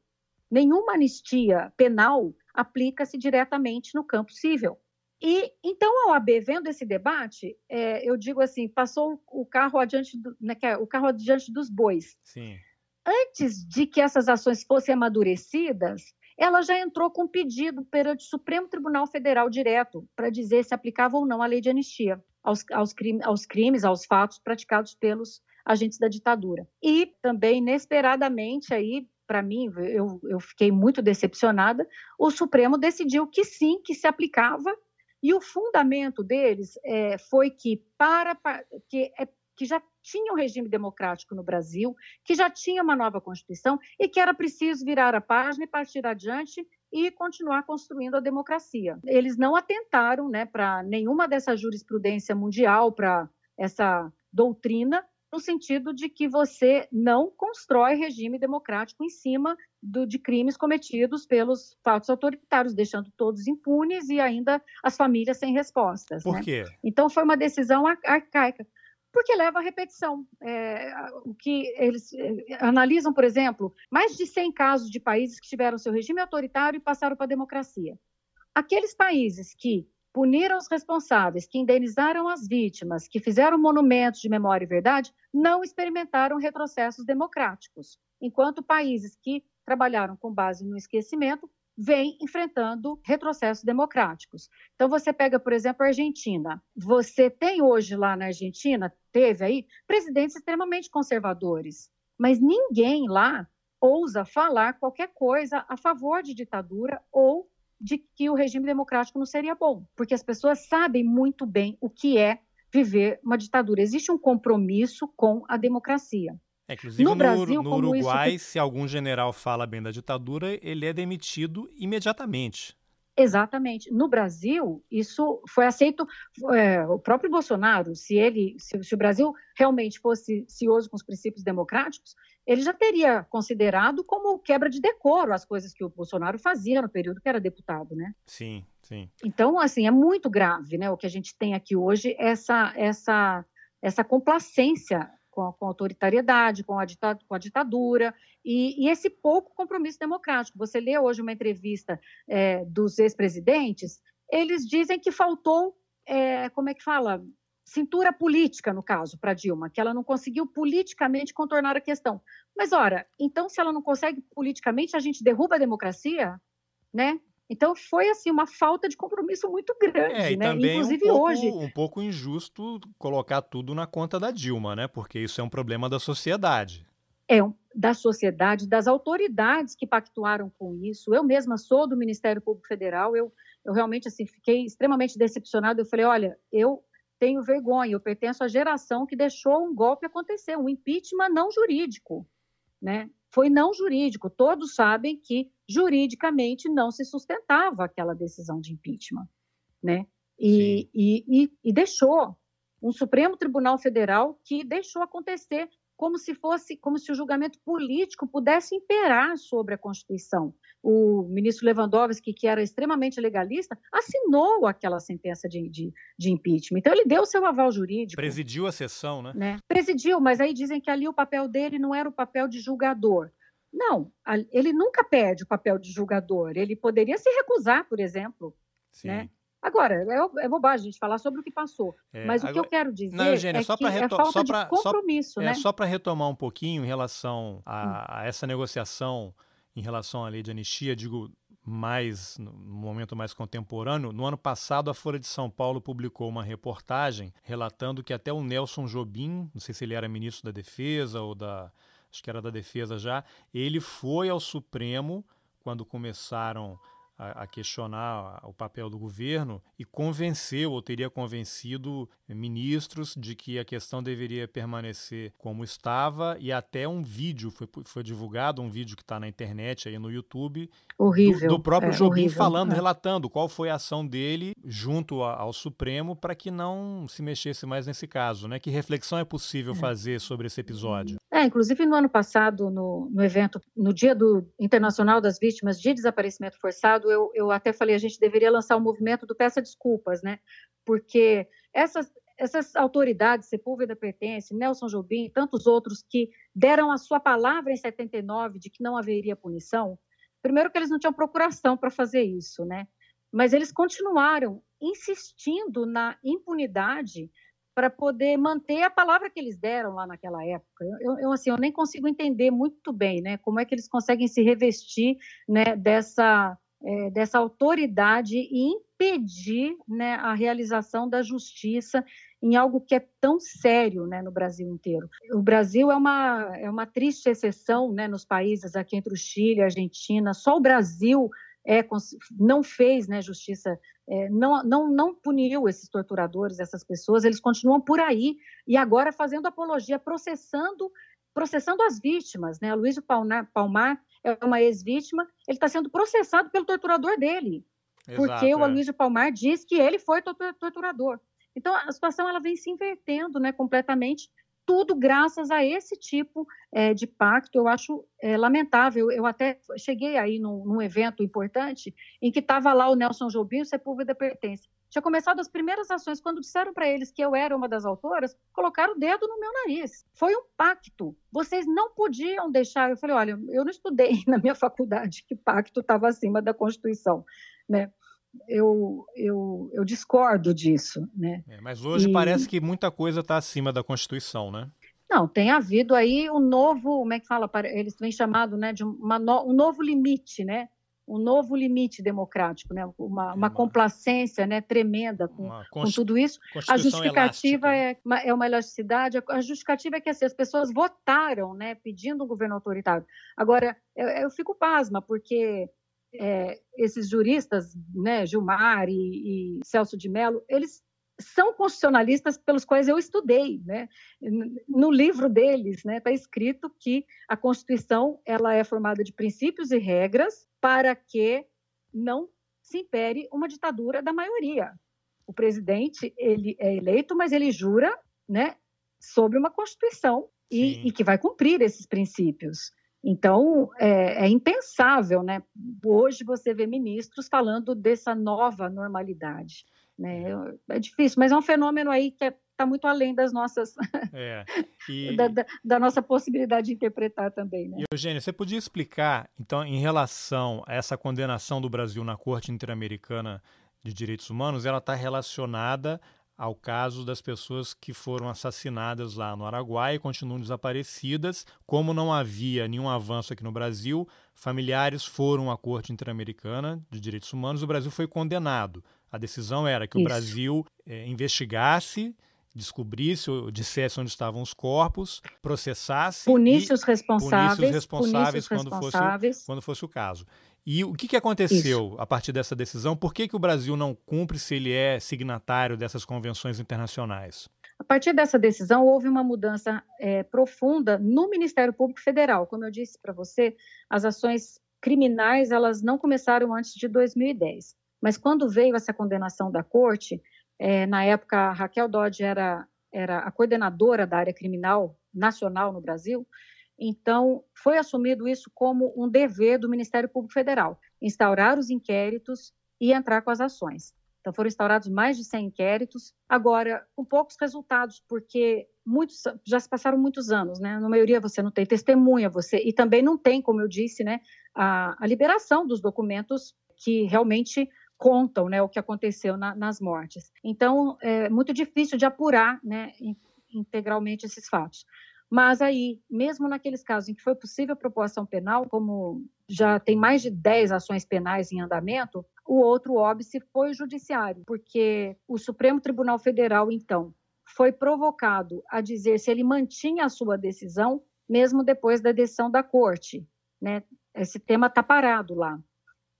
B: Nenhuma anistia penal aplica-se diretamente no campo civil. E então a OAB vendo esse debate, é, eu digo assim, passou o carro adiante, do, né, é o carro adiante dos bois.
A: Sim
B: antes de que essas ações fossem amadurecidas, ela já entrou com pedido perante o Supremo Tribunal Federal direto para dizer se aplicava ou não a lei de anistia aos, aos, crime, aos crimes, aos fatos praticados pelos agentes da ditadura. E também, inesperadamente, aí, para mim, eu, eu fiquei muito decepcionada, o Supremo decidiu que sim, que se aplicava, e o fundamento deles é, foi que para que é que já tinha um regime democrático no Brasil, que já tinha uma nova Constituição e que era preciso virar a página e partir adiante e continuar construindo a democracia. Eles não atentaram né, para nenhuma dessa jurisprudência mundial, para essa doutrina, no sentido de que você não constrói regime democrático em cima do, de crimes cometidos pelos fatos autoritários, deixando todos impunes e ainda as famílias sem respostas.
A: Por
B: né?
A: quê?
B: Então foi uma decisão arcaica porque leva à repetição. É, o que eles é, analisam, por exemplo, mais de 100 casos de países que tiveram seu regime autoritário e passaram para a democracia. Aqueles países que puniram os responsáveis, que indenizaram as vítimas, que fizeram monumentos de memória e verdade, não experimentaram retrocessos democráticos, enquanto países que trabalharam com base no esquecimento vem enfrentando retrocessos democráticos. Então, você pega, por exemplo, a Argentina. Você tem hoje lá na Argentina, teve aí, presidentes extremamente conservadores, mas ninguém lá ousa falar qualquer coisa a favor de ditadura ou de que o regime democrático não seria bom, porque as pessoas sabem muito bem o que é viver uma ditadura. Existe um compromisso com a democracia.
A: É, inclusive no, no, Brasil, no Uruguai, isso... se algum general fala bem da ditadura, ele é demitido imediatamente.
B: Exatamente. No Brasil, isso foi aceito. É, o próprio Bolsonaro, se ele, se, se, o Brasil realmente fosse cioso com os princípios democráticos, ele já teria considerado como quebra de decoro as coisas que o Bolsonaro fazia no período que era deputado, né?
A: Sim, sim.
B: Então, assim, é muito grave, né? O que a gente tem aqui hoje, essa essa essa complacência com com a autoritariedade, com a, com a ditadura, e, e, esse pouco compromisso democrático. Você lê hoje uma entrevista é, dos ex-presidentes, eles dizem que faltou, é, como é que fala? Cintura política, no caso, para Dilma, que ela não conseguiu politicamente contornar a questão. Mas, ora, então, se ela não consegue politicamente, a gente derruba a democracia, né? Então foi assim uma falta de compromisso muito grande,
A: é, e
B: né?
A: Também Inclusive um pouco, hoje um pouco injusto colocar tudo na conta da Dilma, né? Porque isso é um problema da sociedade.
B: É um, da sociedade, das autoridades que pactuaram com isso. Eu mesma sou do Ministério Público Federal. Eu, eu realmente assim fiquei extremamente decepcionada. Eu falei, olha, eu tenho vergonha. Eu pertenço à geração que deixou um golpe acontecer, um impeachment não jurídico, né? Foi não jurídico. Todos sabem que juridicamente não se sustentava aquela decisão de impeachment, né? E, e, e, e, deixou um Supremo Tribunal Federal que deixou acontecer como se fosse, como se o julgamento político pudesse imperar sobre a Constituição. O ministro Lewandowski, que era extremamente legalista, assinou aquela sentença de, de, de impeachment. Então ele deu o seu aval jurídico.
A: Presidiu a sessão, né? né?
B: Presidiu, mas aí dizem que ali o papel dele não era o papel de julgador, Não, ele nunca perde o papel de julgador. Ele poderia se recusar, por exemplo. Sim. Né? Agora, é, é, bobagem a gente falar sobre o que passou. É, mas o agora, que eu quero dizer não, Eugênia, é só que é falta só pra, de compromisso,
A: só,
B: né? É,
A: só para retomar um pouquinho em relação a, hum. a, essa negociação em relação à lei de anistia, digo mais no momento mais contemporâneo, no ano passado a Folha de São Paulo publicou uma reportagem relatando que até o Nelson Jobim, não sei se ele era ministro da Defesa ou da acho que era da Defesa já, ele foi ao Supremo quando começaram a, a, questionar o papel do governo e convenceu ou teria convencido ministros de que a questão deveria permanecer como estava e até um vídeo foi, foi divulgado, um vídeo que está na internet aí no YouTube
B: horrível,
A: do, do próprio é, Jobim horrível, falando, é. relatando qual foi a ação dele junto a, ao Supremo para que não se mexesse mais nesse caso, né? Que reflexão é possível é. fazer sobre esse episódio?
B: É, inclusive no ano passado, no, no evento, no Dia do Internacional das Vítimas de Desaparecimento Forçado, eu, eu até falei a gente deveria lançar o movimento do Peça Desculpas, né? Porque essas, essas autoridades, Sepúlveda Pertence, Nelson Jobim e tantos outros que deram a sua palavra em 79 de que não haveria punição, primeiro que eles não tinham procuração para fazer isso, né? Mas eles continuaram insistindo na impunidade para poder manter a palavra que eles deram lá naquela época. Eu, eu, assim, eu nem consigo entender muito bem, né, como é que eles conseguem se revestir, né, dessa é, dessa autoridade e impedir, né, a realização da justiça em algo que é tão sério, né, no Brasil inteiro. O Brasil é uma é uma triste exceção, né, nos países aqui entre o Chile e a Argentina. Só o Brasil é, não fez né, justiça, é, não, não, não puniu esses torturadores, essas pessoas, eles continuam por aí e agora fazendo apologia, processando processando as vítimas. Né? Luiz Palmar, Palmar é uma ex-vítima, ele está sendo processado pelo torturador dele, Exato, porque é. o Luiz Palmar diz que ele foi torturador. Então, a situação ela vem se invertendo né, completamente tudo graças a esse tipo é, de pacto. Eu acho é, lamentável. Eu até cheguei aí num, num evento importante em que estava lá o Nelson Jobim, o Sepúlveda Pertence. Tinha começado as primeiras ações. Quando disseram para eles que eu era uma das autoras, colocaram o dedo no meu nariz. Foi um pacto. Vocês não podiam deixar. Eu falei: olha, eu não estudei na minha faculdade que pacto estava acima da Constituição. Né? eu, eu, eu discordo disso. Né?
A: É, mas hoje e... parece que muita coisa está acima da Constituição, né?
B: Não, tem havido aí um novo, como é que fala? Eles têm chamado né, de uma um novo limite, né? Um novo limite democrático, né? Uma, uma complacência né, tremenda com, com tudo isso. A justificativa é uma, é uma elasticidade. A justificativa é que assim, as pessoas votaram, né, pedindo um governo autoritário. Agora, eu, eu fico pasma, porque é, esses juristas, né, Gilmar e, e Celso de Mello, eles são constitucionalistas pelos quais eu estudei, né? No livro deles, né, está escrito que a Constituição ela é formada de princípios e regras para que não se impere uma ditadura da maioria. O presidente ele é eleito, mas ele jura, né, sobre uma Constituição e, e que vai cumprir esses princípios. Então, é, é, impensável, né? Hoje você vê ministros falando dessa nova normalidade. Né? É difícil, mas é um fenômeno aí que está é, muito além das nossas é, e... da, da, da, nossa possibilidade de interpretar também. Né?
A: E, Eugênio, você podia explicar, então, em relação a essa condenação do Brasil na Corte Interamericana de Direitos Humanos, ela está relacionada ao caso das pessoas que foram assassinadas lá no Araguaia e continuam desaparecidas. Como não havia nenhum avanço aqui no Brasil, familiares foram à Corte Interamericana de Direitos Humanos. O Brasil foi condenado. A decisão era que Isso. o Brasil é, investigasse descobrisse ou dissesse onde estavam os corpos, processasse
B: punisse os responsáveis,
A: punisse os responsáveis, quando, responsáveis. Fosse, quando fosse o caso. E o que, que aconteceu Isso. a partir dessa decisão? Por que, que o Brasil não cumpre se ele é signatário dessas convenções internacionais?
B: A partir dessa decisão, houve uma mudança é, profunda no Ministério Público Federal. Como eu disse para você, as ações criminais elas não começaram antes de 2010. Mas quando veio essa condenação da corte, é, na época a Raquel Dodge era, era a coordenadora da área criminal nacional no Brasil, então, foi assumido isso como um dever do Ministério Público Federal, instaurar os inquéritos e entrar com as ações. Então foram instaurados mais de 100 inquéritos, agora com poucos resultados, porque muitos já se passaram muitos anos, né? Na maioria você não tem testemunha, você e também não tem, como eu disse, né, a, a liberação dos documentos que realmente contam, né, o que aconteceu na, nas mortes. Então é muito difícil de apurar, né, integralmente esses fatos. Mas aí, mesmo naqueles casos em que foi possível a proposta penal, como já tem mais de 10 ações penais em andamento, o outro óbice foi o judiciário, porque o Supremo Tribunal Federal, então, foi provocado a dizer se ele mantinha a sua decisão, mesmo depois da decisão da corte. Né? Esse tema está parado lá.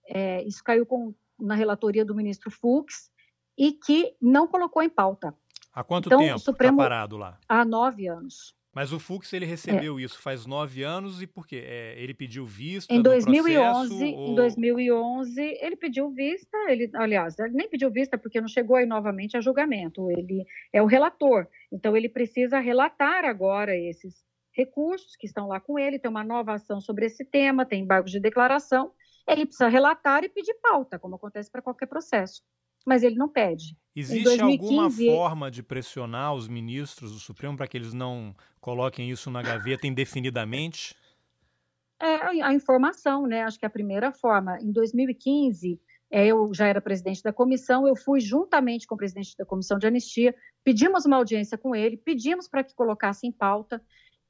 B: É, isso caiu com, na relatoria do ministro Fux e que não colocou em pauta.
A: Há quanto então, tempo está parado lá?
B: Há nove anos.
A: Mas o Fux ele recebeu é. isso faz nove anos e por quê? É, ele pediu vista
B: em 2011, processo, ou... em 2011 ele pediu vista. Ele, aliás, ele nem pediu vista porque não chegou aí novamente a julgamento. Ele é o relator, então ele precisa relatar agora esses recursos que estão lá com ele. Tem uma nova ação sobre esse tema, tem embargos de declaração. Ele precisa relatar e pedir pauta, como acontece para qualquer processo mas ele não pede.
A: Existe 2015, alguma forma de pressionar os ministros do Supremo para que eles não coloquem isso na gaveta indefinidamente?
B: É a informação, né? Acho que a primeira forma. Em 2015, é, eu já era presidente da comissão, eu fui juntamente com o presidente da comissão de anistia, pedimos uma audiência com ele, pedimos para que colocasse em pauta,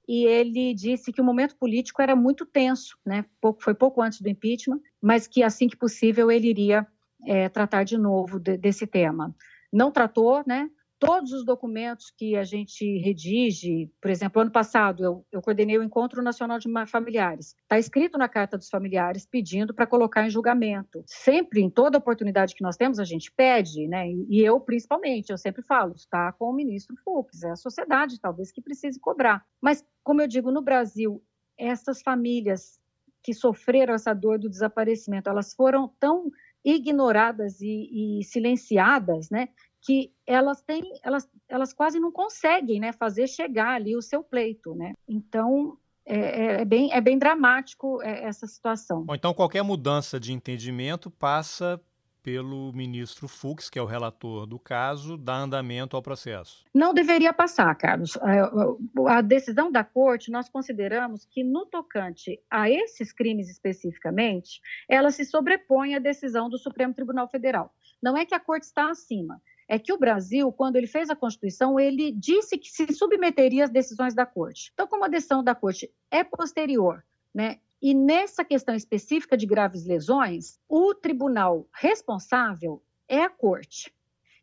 B: e ele disse que o momento político era muito tenso, né? Pouco, foi pouco antes do impeachment, mas que assim que possível ele iria é, tratar de novo de, desse tema. Não tratou, né? Todos os documentos que a gente redige, por exemplo, ano passado eu, eu coordenei o Encontro Nacional de Familiares. Está escrito na Carta dos Familiares pedindo para colocar em julgamento. Sempre, em toda oportunidade que nós temos, a gente pede, né? E eu, principalmente, eu sempre falo, está com o ministro Fux, é a sociedade talvez que precise cobrar. Mas, como eu digo, no Brasil, essas famílias que sofreram essa dor do desaparecimento, elas foram tão ignoradas e, e silenciadas, né? Que elas têm, elas, elas quase não conseguem, né, fazer chegar ali o seu pleito, né? Então é, é, é bem, é bem dramático é, essa situação.
A: Bom, então qualquer mudança de entendimento passa pelo ministro Fux, que é o relator do caso, dar andamento ao processo?
B: Não deveria passar, Carlos. É, a decisão da corte, nós consideramos que, no tocante a esses crimes especificamente, ela se sobrepõe à decisão do Supremo Tribunal Federal. Não é que a corte está acima, é que o Brasil, quando ele fez a Constituição, ele disse que se submeteria às decisões da Corte. Então, como a decisão da Corte é posterior, né, e nessa questão específica de graves lesões, o tribunal responsável é a corte.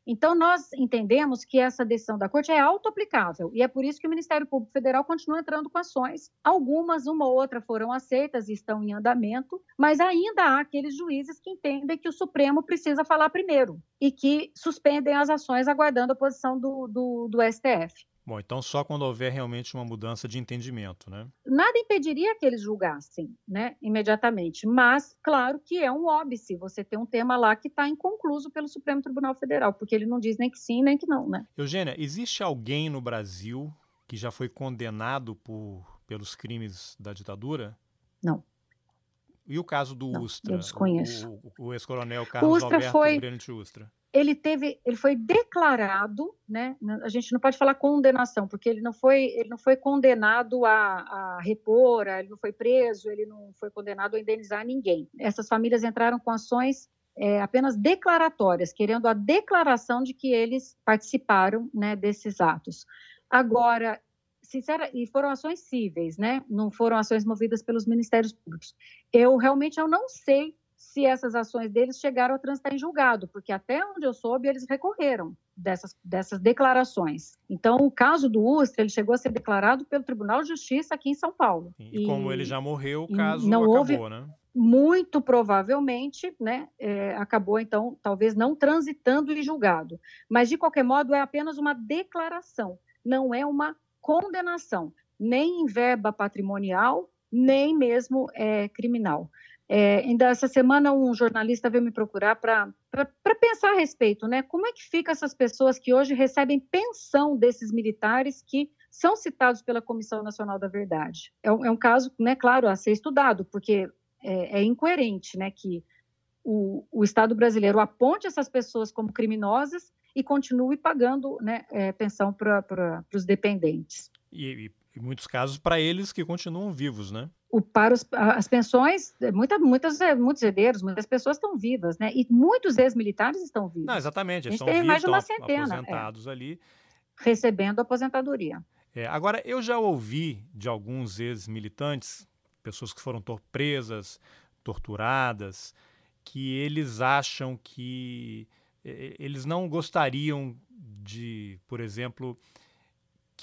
B: Então, nós entendemos que essa decisão da corte é auto-aplicável e é por isso que o Ministério Público Federal continua entrando com ações. Algumas, uma ou outra, foram aceitas e estão em andamento, mas ainda há aqueles juízes que entendem que o Supremo precisa falar primeiro e que suspendem as ações aguardando a posição do, do, do STF.
A: Bom, então só quando houver realmente uma mudança de entendimento, né?
B: Nada impediria que eles julgassem, né, imediatamente. Mas, claro que é um óbice você ter um tema lá que está inconcluso pelo Supremo Tribunal Federal, porque ele não diz nem que sim, nem que não, né?
A: Eugênia, existe alguém no Brasil que já foi condenado por, pelos crimes da ditadura?
B: Não.
A: E o caso do
B: não,
A: Ustra?
B: Eu desconheço.
A: O, o, ex-coronel Carlos Ustra Alberto foi... Brenner Ustra
B: ele teve, ele foi declarado, né? A gente não pode falar condenação, porque ele não foi, ele não foi condenado a, a repor, ele não foi preso, ele não foi condenado a indenizar ninguém. Essas famílias entraram com ações é, apenas declaratórias, querendo a declaração de que eles participaram, né, desses atos. Agora, sincera, e foram ações cíveis, né? Não foram ações movidas pelos ministérios públicos. Eu realmente eu não sei se essas ações deles chegaram a transitar em julgado, porque até onde eu soube, eles recorreram dessas, dessas declarações. Então, o caso do Ustra, ele chegou a ser declarado pelo Tribunal de Justiça aqui em São Paulo.
A: E, e como ele já morreu, o caso não acabou, houve, né?
B: Muito provavelmente, né, é, acabou, então, talvez não transitando em julgado. Mas, de qualquer modo, é apenas uma declaração, não é uma condenação, nem em verba patrimonial, nem mesmo é, criminal. É, ainda essa semana um jornalista veio me procurar para pensar a respeito, né? Como é que fica essas pessoas que hoje recebem pensão desses militares que são citados pela Comissão Nacional da Verdade? É um, é um caso, né, claro, a ser estudado, porque é, é incoerente, né, que o, o Estado brasileiro aponte essas pessoas como criminosas e continue pagando né, é, pensão para os dependentes.
A: E, e, em muitos casos, para eles que continuam vivos, né?
B: O, para os, as pensões, muita, muitas, muitos herdeiros, muitas pessoas estão vivas, né? E muitos ex-militares estão vivos.
A: Não, exatamente, eles estão vivos, mais de uma centena, é. aposentados é, ali.
B: Recebendo aposentadoria.
A: É, agora, eu já ouvi de alguns ex-militantes, pessoas que foram presas, torturadas, que eles acham que eles não gostariam de, por exemplo,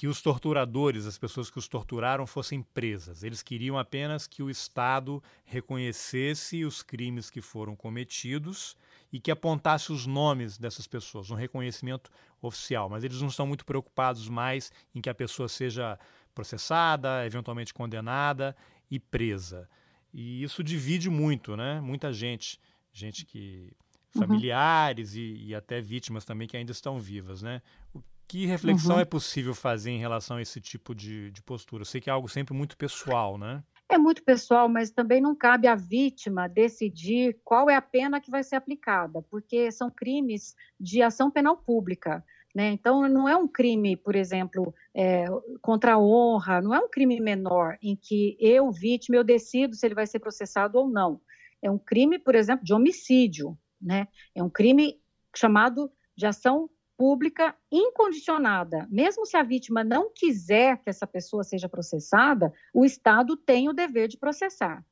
A: que os torturadores, as pessoas que os torturaram, fossem presas. Eles queriam apenas que o Estado reconhecesse os crimes que foram cometidos e que apontasse os nomes dessas pessoas, um reconhecimento oficial. Mas eles não estão muito preocupados mais em que a pessoa seja processada, eventualmente condenada e presa. E isso divide muito, né? Muita gente, gente que uhum. familiares uhum. e, e, até vítimas também que ainda estão vivas, né? O, que reflexão uhum. é possível fazer em relação a esse tipo de, de postura? Eu sei que é algo sempre muito pessoal, né?
B: É muito pessoal, mas também não cabe à vítima decidir qual é a pena que vai ser aplicada, porque são crimes de ação penal pública. Né? Então, não é um crime, por exemplo, é, contra a honra, não é um crime menor em que eu, vítima, eu decido se ele vai ser processado ou não. É um crime, por exemplo, de homicídio. Né? É um crime chamado de ação pública incondicionada. Mesmo se a vítima não quiser que essa pessoa seja processada, o Estado tem o dever de processar.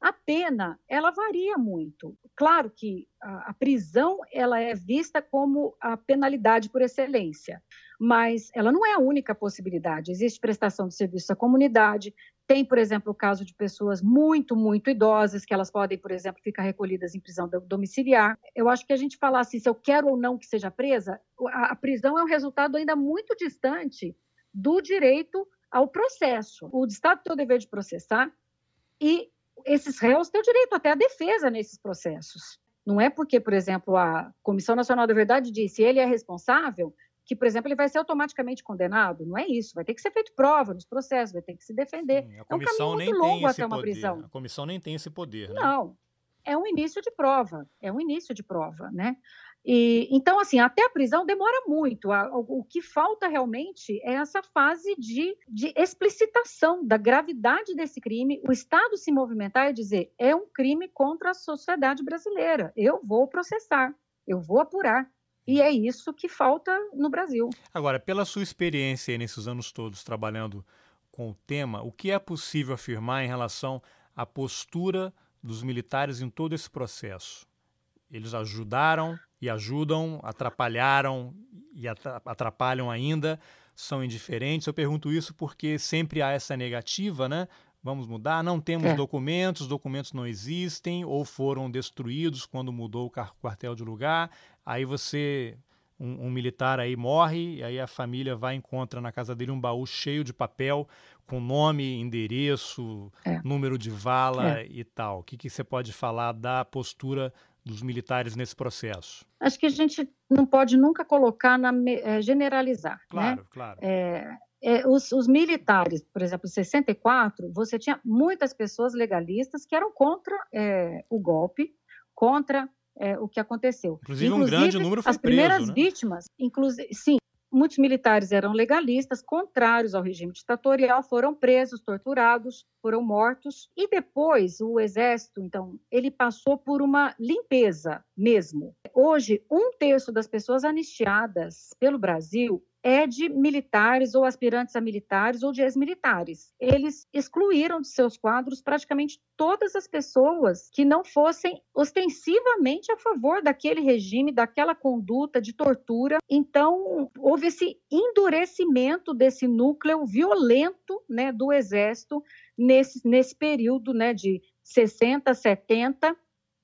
B: A pena, ela varia muito. Claro que a, prisão ela é vista como a penalidade por excelência, mas ela não é a única possibilidade. Existe prestação de serviço à comunidade, tem, por exemplo, o caso de pessoas muito, muito idosas, que elas podem, por exemplo, ficar recolhidas em prisão domiciliar. Eu acho que a gente falar assim, se eu quero ou não que seja presa, a, prisão é um resultado ainda muito distante do direito ao processo. O Estado tem o dever de processar e esses réus têm o direito até à defesa nesses processos. Não é porque, por exemplo, a Comissão Nacional da Verdade disse ele é responsável que, por exemplo, ele vai ser automaticamente condenado. Não é isso. Vai ter que ser feito prova nos processos, vai ter que se defender.
A: Sim, é um caminho muito longo até uma poder. prisão. A comissão nem tem esse poder.
B: Né? Não. É um início de prova. É um início de prova, né? E, então, assim, até a prisão demora muito. o, o, que falta realmente é essa fase de, de explicitação da gravidade desse crime, o Estado se movimentar e dizer: é um crime contra a sociedade brasileira, eu vou processar, eu vou apurar. E é isso que falta no Brasil.
A: Agora, pela sua experiência nesses anos todos trabalhando com o tema, o que é possível afirmar em relação à postura dos militares em todo esse processo? Eles ajudaram e ajudam, atrapalharam e atrapalham ainda, são indiferentes. Eu pergunto isso porque sempre há essa negativa, né? Vamos mudar, não temos é. documentos, documentos não existem ou foram destruídos quando mudou o quartel de lugar. Aí você um, um, militar aí morre, e aí a família vai e encontra na casa dele um baú cheio de papel com nome, endereço, é. número de vala é. e tal. O que, que você pode falar da postura dos militares nesse processo?
B: Acho que a gente não pode nunca colocar na é, generalizar. Né?
A: Claro,
B: né?
A: claro.
B: É, é, os, os, militares, por exemplo, em 64, você tinha muitas pessoas legalistas que eram contra é, o golpe, contra é, o que aconteceu.
A: Inclusive, inclusive, um grande número foi
B: as primeiras
A: né?
B: vítimas, inclusive, sim, Muitos militares eram legalistas, contrários ao regime ditatorial, foram presos, torturados, foram mortos. E depois o exército, então, ele passou por uma limpeza mesmo. Hoje, um terço das pessoas anistiadas pelo Brasil é de militares ou aspirantes a militares ou de ex-militares. Eles excluíram de seus quadros praticamente todas as pessoas que não fossem ostensivamente a favor daquele regime, daquela conduta de tortura. Então, houve esse endurecimento desse núcleo violento né, do exército nesse, nesse período né, de 60, 70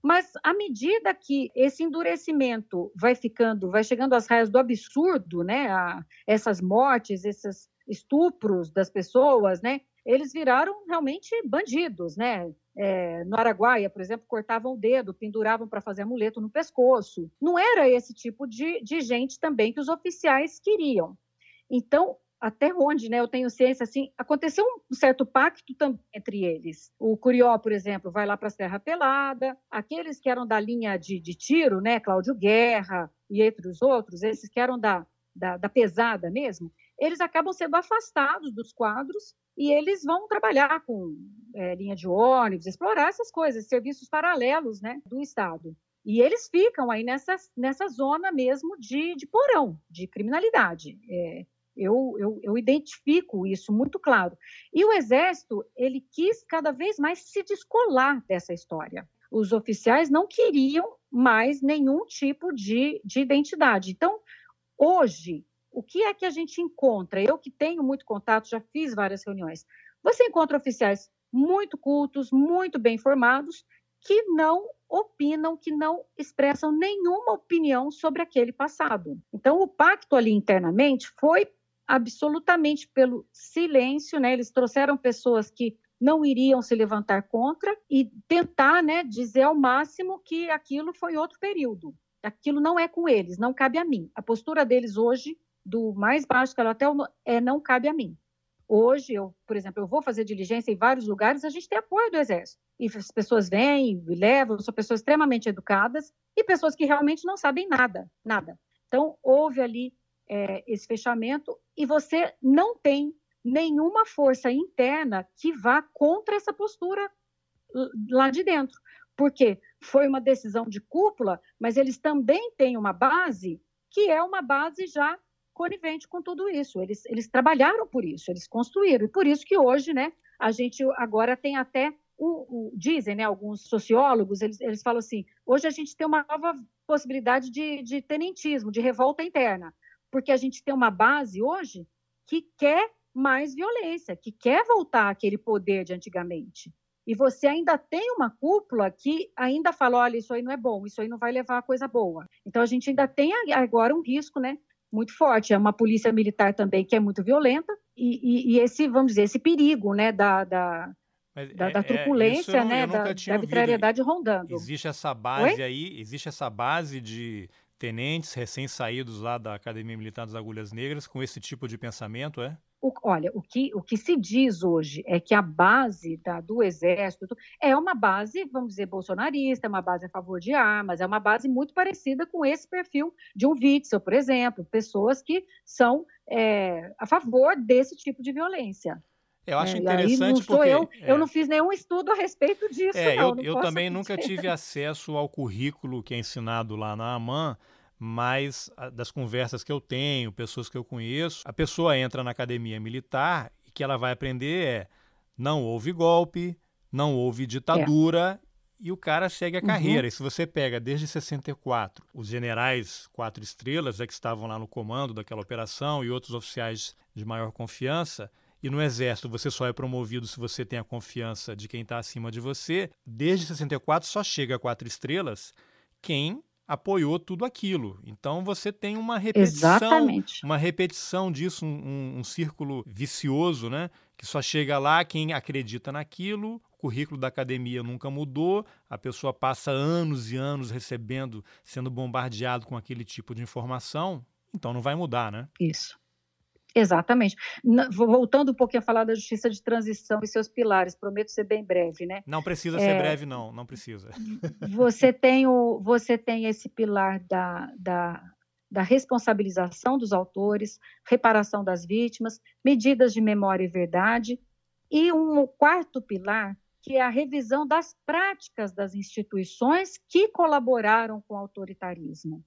B: mas à medida que esse endurecimento vai ficando, vai chegando às raias do absurdo, né? A, essas mortes, esses estupros das pessoas, né? Eles viraram realmente bandidos, né? É, no Araguaia, por exemplo, cortavam o dedo, penduravam para fazer amuleto no pescoço. Não era esse tipo de, de gente também que os oficiais queriam. Então, até onde né, eu tenho ciência, assim, aconteceu um certo pacto também entre eles. O Curió, por exemplo, vai lá para a Serra Pelada, aqueles que eram da linha de, de, tiro, né, Cláudio Guerra e entre os outros, esses que eram da, da, da pesada mesmo, eles acabam sendo afastados dos quadros e eles vão trabalhar com é, linha de ônibus, explorar essas coisas, serviços paralelos né, do Estado. E eles ficam aí nessa, nessa zona mesmo de, de porão, de criminalidade. É, eu, eu, eu, identifico isso muito claro. E o Exército, ele quis cada vez mais se descolar dessa história. Os oficiais não queriam mais nenhum tipo de, de identidade. Então, hoje, o que é que a gente encontra? Eu que tenho muito contato, já fiz várias reuniões. Você encontra oficiais muito cultos, muito bem formados, que não opinam, que não expressam nenhuma opinião sobre aquele passado. Então, o pacto ali internamente foi absolutamente pelo silêncio, né? Eles trouxeram pessoas que não iriam se levantar contra e tentar, né, dizer ao máximo que aquilo foi outro período. Aquilo não é com eles, não cabe a mim. A postura deles hoje, do mais baixo até o, é não cabe a mim. Hoje, eu, por exemplo, eu vou fazer diligência em vários lugares, a gente tem apoio do Exército. E as pessoas vêm e levam, são pessoas extremamente educadas e pessoas que realmente não sabem nada, nada. Então, houve ali é, esse fechamento e você não tem nenhuma força interna que vá contra essa postura lá de dentro. Porque foi uma decisão de cúpula, mas eles também têm uma base que é uma base já conivente com tudo isso. Eles, eles trabalharam por isso, eles construíram. E por isso que hoje, né, a gente agora tem até o, o, dizem, né, alguns sociólogos, eles, eles falam assim, hoje a gente tem uma nova possibilidade de, de tenentismo, de revolta interna porque a gente tem uma base hoje que quer mais violência, que quer voltar àquele poder de antigamente. E você ainda tem uma cúpula que ainda fala: olha, isso aí não é bom, isso aí não vai levar a coisa boa. Então a gente ainda tem agora um risco, né? Muito forte. É uma polícia militar também que é muito violenta, e, e, e esse, vamos dizer, esse perigo, né, da, da, da, da, é, é, truculência, é, né, da, da arbitrariedade rondando.
A: Existe essa base Oi? aí, existe essa base de tenentes recém-saídos lá da Academia Militar das Agulhas Negras com esse tipo de pensamento, é?
B: O, olha, o que, o que se diz hoje é que a base da, do Exército é uma base, vamos dizer, bolsonarista, é uma base a favor de armas, é uma base muito parecida com esse perfil de um Witzel, por exemplo, pessoas que são é, a favor desse tipo de violência.
A: Eu acho é, interessante porque
B: eu, é, eu não fiz nenhum estudo a respeito disso.
A: É,
B: não,
A: eu,
B: não
A: eu também nunca tive acesso ao currículo que é ensinado lá na AMAN, mas das conversas que eu tenho, pessoas que eu conheço, a pessoa entra na academia militar e que ela vai aprender é não houve golpe, não houve ditadura é. e o cara segue a uhum. carreira. E se você pega desde 64, os generais quatro estrelas é que estavam lá no comando daquela operação e outros oficiais de maior confiança, e no exército você só é promovido se você tem a confiança de quem está acima de você, desde 64 só chega a quatro estrelas quem apoiou tudo aquilo. Então você tem uma repetição, Exatamente. uma repetição disso, um, um, um, círculo vicioso, né? Que só chega lá quem acredita naquilo. O currículo da academia nunca mudou. A pessoa passa anos e anos recebendo, sendo bombardeado com aquele tipo de informação. Então não vai mudar, né?
B: Isso. Exatamente. Voltando um pouquinho a falar da justiça de transição e seus pilares, prometo ser bem breve, né?
A: Não precisa ser é, breve, não, não precisa.
B: Você tem, o, você tem esse pilar da, da, da responsabilização dos autores, reparação das vítimas, medidas de memória e verdade, e um quarto pilar, que é a revisão das práticas das instituições que colaboraram com o autoritarismo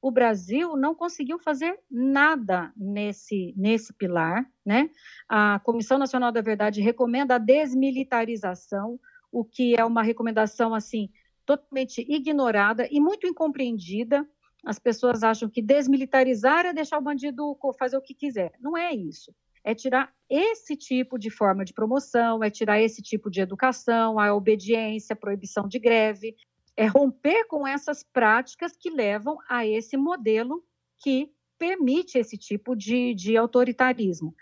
B: o Brasil não conseguiu fazer nada nesse, nesse pilar. Né? A Comissão Nacional da Verdade recomenda a desmilitarização, o que é uma recomendação assim totalmente ignorada e muito incompreendida. As pessoas acham que desmilitarizar é deixar o bandido fazer o que quiser. Não é isso. É tirar esse tipo de forma de promoção, é tirar esse tipo de educação, a obediência, a proibição de greve, é romper com essas práticas que levam a esse modelo que permite esse tipo de, de autoritarismo.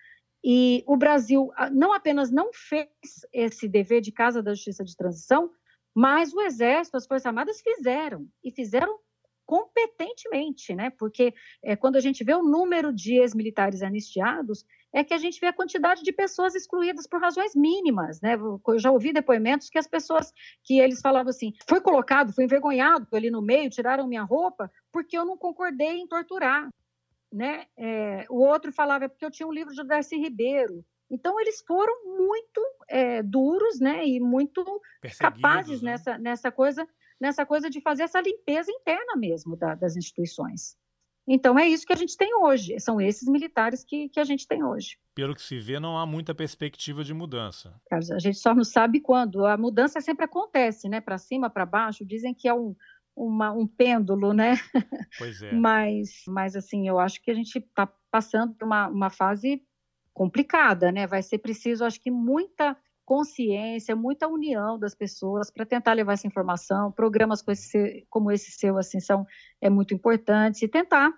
B: E o Brasil ah, não apenas não fez esse dever de casa da justiça de transição, mas o Exército, as Forças Armadas fizeram, e fizeram competentemente, né? Porque é, quando a gente vê o número de ex-militares anistiados, é que a gente vê a quantidade de pessoas excluídas por razões mínimas, né? Eu já ouvi depoimentos que as pessoas que eles falavam assim, foi colocado, foi envergonhado ali no meio, tiraram minha roupa porque eu não concordei em torturar, né? É, o outro falava é porque eu tinha um livro de Darcy Ribeiro. Então eles foram muito é, duros, né? E muito capazes né? nessa nessa coisa nessa coisa de fazer essa limpeza interna mesmo da, das instituições. Então é isso que a gente tem hoje, são esses militares que, que a gente tem hoje.
A: Pelo que se vê, não há muita perspectiva de mudança.
B: A gente só não sabe quando. A mudança sempre acontece, né? Para cima, para baixo. Dizem que é um, uma, um pêndulo, né?
A: Pois é.
B: mas, mas, assim, eu acho que a gente está passando por uma, uma fase complicada, né? Vai ser preciso, acho que, muita consciência, muita união das pessoas para tentar levar essa informação. Programas como esse, como esse seu assim são é muito importante e tentar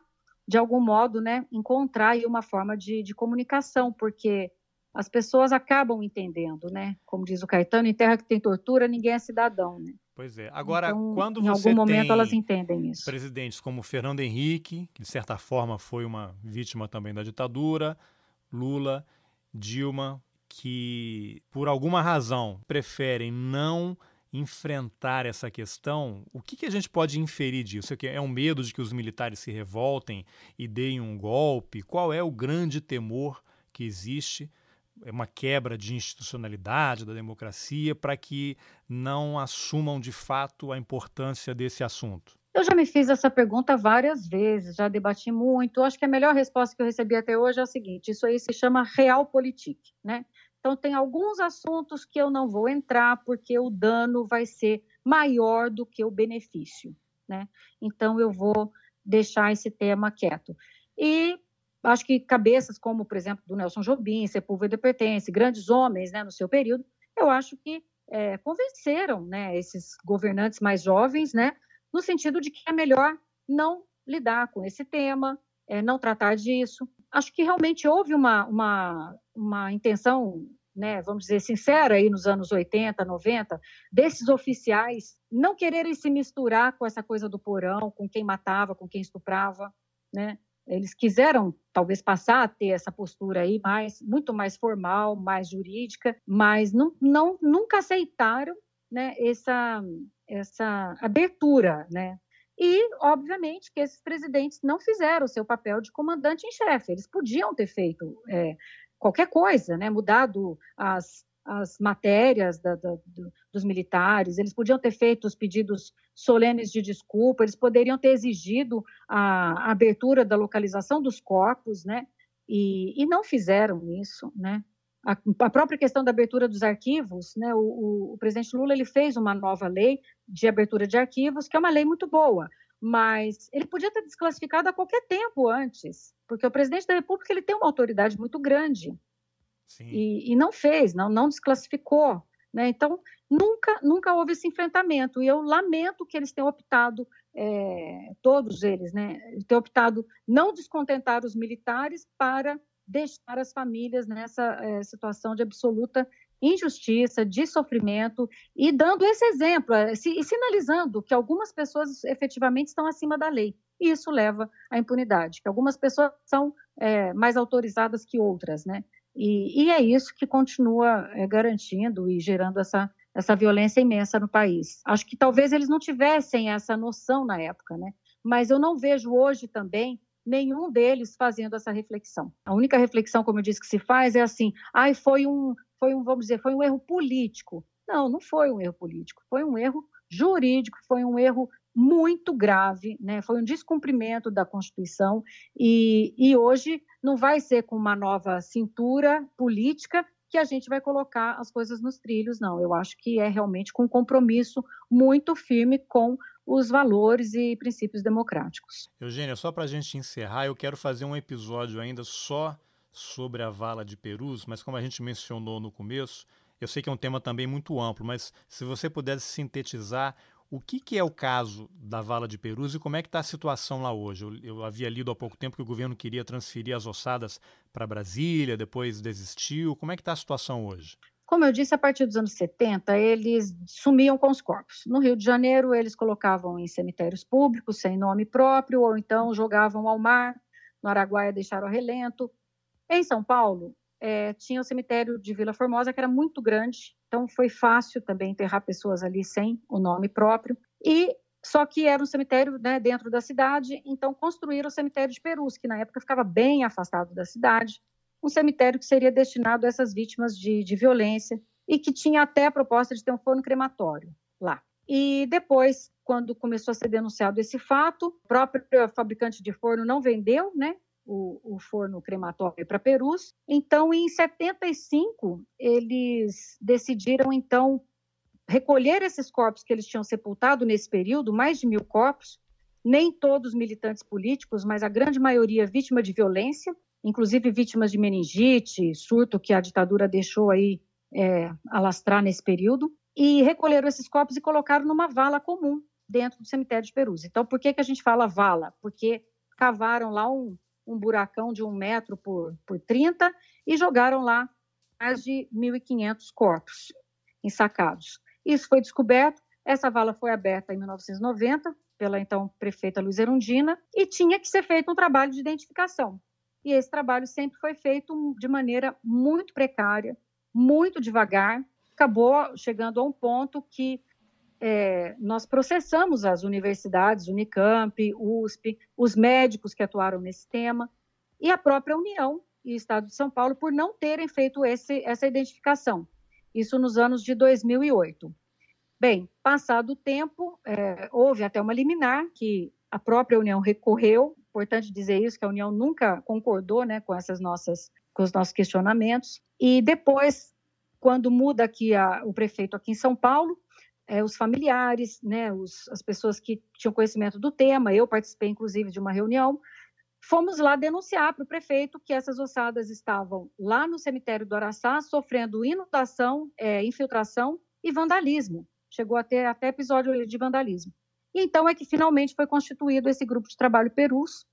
B: de algum modo, né, encontrar aí uma forma de, de comunicação, porque as pessoas acabam entendendo, né? Como diz o Caetano, em terra que tem tortura, ninguém é cidadão, né?
A: Pois é. Agora, então, quando
B: em
A: você
B: algum momento elas entendem isso.
A: Presidentes como Fernando Henrique, que de certa forma foi uma vítima também da ditadura, Lula, Dilma, que por alguma razão preferem não enfrentar essa questão, o que, que a gente pode inferir disso? É um medo de que os militares se revoltem e deem um golpe? Qual é o grande temor que existe? É uma quebra de institucionalidade da democracia para que não assumam de fato a importância desse assunto?
B: Eu já me fiz essa pergunta várias vezes, já debati muito. Acho que a melhor resposta que eu recebi até hoje é a seguinte: isso aí se chama realpolitik, né? Então, tem alguns assuntos que eu não vou entrar, porque o dano vai ser maior do que o benefício. Né? Então, eu vou deixar esse tema quieto. E acho que cabeças como, por exemplo, do Nelson Jobim, Sepúlveda Pertence, grandes homens né, no seu período, eu acho que é, convenceram né, esses governantes mais jovens, né, no sentido de que é melhor não lidar com esse tema, é, não tratar disso. Acho que realmente houve uma, uma, uma intenção, né, vamos dizer, sincera aí nos anos 80, 90, desses oficiais não quererem se misturar com essa coisa do porão, com quem matava, com quem estuprava, né? Eles quiseram talvez passar a ter essa postura aí mais, muito mais formal, mais jurídica, mas não, não nunca aceitaram, né, essa essa abertura, né? E, obviamente, que esses presidentes não fizeram o seu papel de comandante em chefe. Eles podiam ter feito é, qualquer coisa, né? mudado as, as matérias da, da, do, dos militares, eles podiam ter feito os pedidos solenes de desculpa, eles poderiam ter exigido a, a abertura da localização dos corpos, né? E, e não fizeram isso, né? A, a, própria questão da abertura dos arquivos, né? O, o, presidente Lula ele fez uma nova lei de abertura de arquivos, que é uma lei muito boa, mas ele podia ter desclassificado a qualquer tempo antes, porque o presidente da República ele tem uma autoridade muito grande e, e, não fez, não, não desclassificou. Né? Então, nunca, nunca houve esse enfrentamento. E eu lamento que eles tenham optado, é, todos eles, né, tenham optado não descontentar os militares para deixar as famílias nessa é, situação de absoluta injustiça, de sofrimento, e dando esse exemplo, é, e sinalizando que algumas pessoas efetivamente estão acima da lei. E isso leva à impunidade, que algumas pessoas são é, mais autorizadas que outras, né? E, e é isso que continua é, garantindo e gerando essa, essa violência imensa no país. Acho que talvez eles não tivessem essa noção na época, né? Mas eu não vejo hoje também nenhum deles fazendo essa reflexão. A única reflexão, como eu disse, que se faz é assim: ai, foi um, foi um, vamos dizer, foi um erro político. Não, não foi um erro político, foi um erro jurídico, foi um erro muito grave, né? foi um descumprimento da Constituição e, e hoje não vai ser com uma nova cintura política que a gente vai colocar as coisas nos trilhos, não. Eu acho que é realmente com um compromisso muito firme com os valores e princípios democráticos.
A: Eugênia, só para a gente encerrar, eu quero fazer um episódio ainda só sobre a vala de Perus, mas como a gente mencionou no começo, eu sei que é um tema também muito amplo, mas se você pudesse sintetizar o que, que, é o caso da vala de Perus e como é que está a situação lá hoje? Eu, eu, havia lido há pouco tempo que o governo queria transferir as ossadas para Brasília, depois desistiu. Como é que está a situação hoje?
B: Como eu disse, a partir dos anos 70, eles sumiam com os corpos. No Rio de Janeiro, eles colocavam em cemitérios públicos, sem nome próprio, ou então jogavam ao mar. No Araguaia, deixaram relento. Em São Paulo, é, tinha o cemitério de Vila Formosa, que era muito grande, então foi fácil também enterrar pessoas ali sem o nome próprio. E só que era um cemitério né, dentro da cidade, então construíram o cemitério de Perus, que na época ficava bem afastado da cidade um cemitério que seria destinado a essas vítimas de, de violência e que tinha até a proposta de ter um forno crematório lá. E depois, quando começou a ser denunciado esse fato, o próprio fabricante de forno não vendeu, né? O, o forno crematório para Perus. Então, em 75, eles decidiram então recolher esses corpos que eles tinham sepultado nesse período, mais de mil corpos, nem todos militantes políticos, mas a grande maioria vítima de violência, inclusive vítimas de meningite, surto que a ditadura deixou aí é, alastrar nesse período, e recolheram esses corpos e colocaram numa vala comum dentro do cemitério de Perus. Então, por que, que a gente fala vala? Porque cavaram lá um, um buracão de um metro por, por 30 e jogaram lá mais de 1.500 corpos ensacados. Isso foi descoberto, essa vala foi aberta em 1990 pela então prefeita Luiz Erundina e tinha que ser feito um trabalho de identificação e esse trabalho sempre foi feito de maneira muito precária, muito devagar, acabou chegando a um ponto que é, nós processamos as universidades, Unicamp, USP, os médicos que atuaram nesse tema e a própria União e Estado de São Paulo por não terem feito esse, essa identificação. Isso nos anos de 2008. Bem, passado o tempo, é, houve até uma liminar que a própria União recorreu importante dizer isso, que a União nunca concordou né, com essas nossas, com os nossos questionamentos. E depois, quando muda aqui a, o prefeito aqui em São Paulo, é, os familiares, né, os, as pessoas que tinham conhecimento do tema, eu participei inclusive de uma reunião, fomos lá denunciar para o prefeito que essas ossadas estavam lá no cemitério do Araçá sofrendo inundação, é, infiltração e vandalismo. Chegou a ter até episódio de vandalismo. E então é que finalmente foi constituído esse grupo de trabalho Perus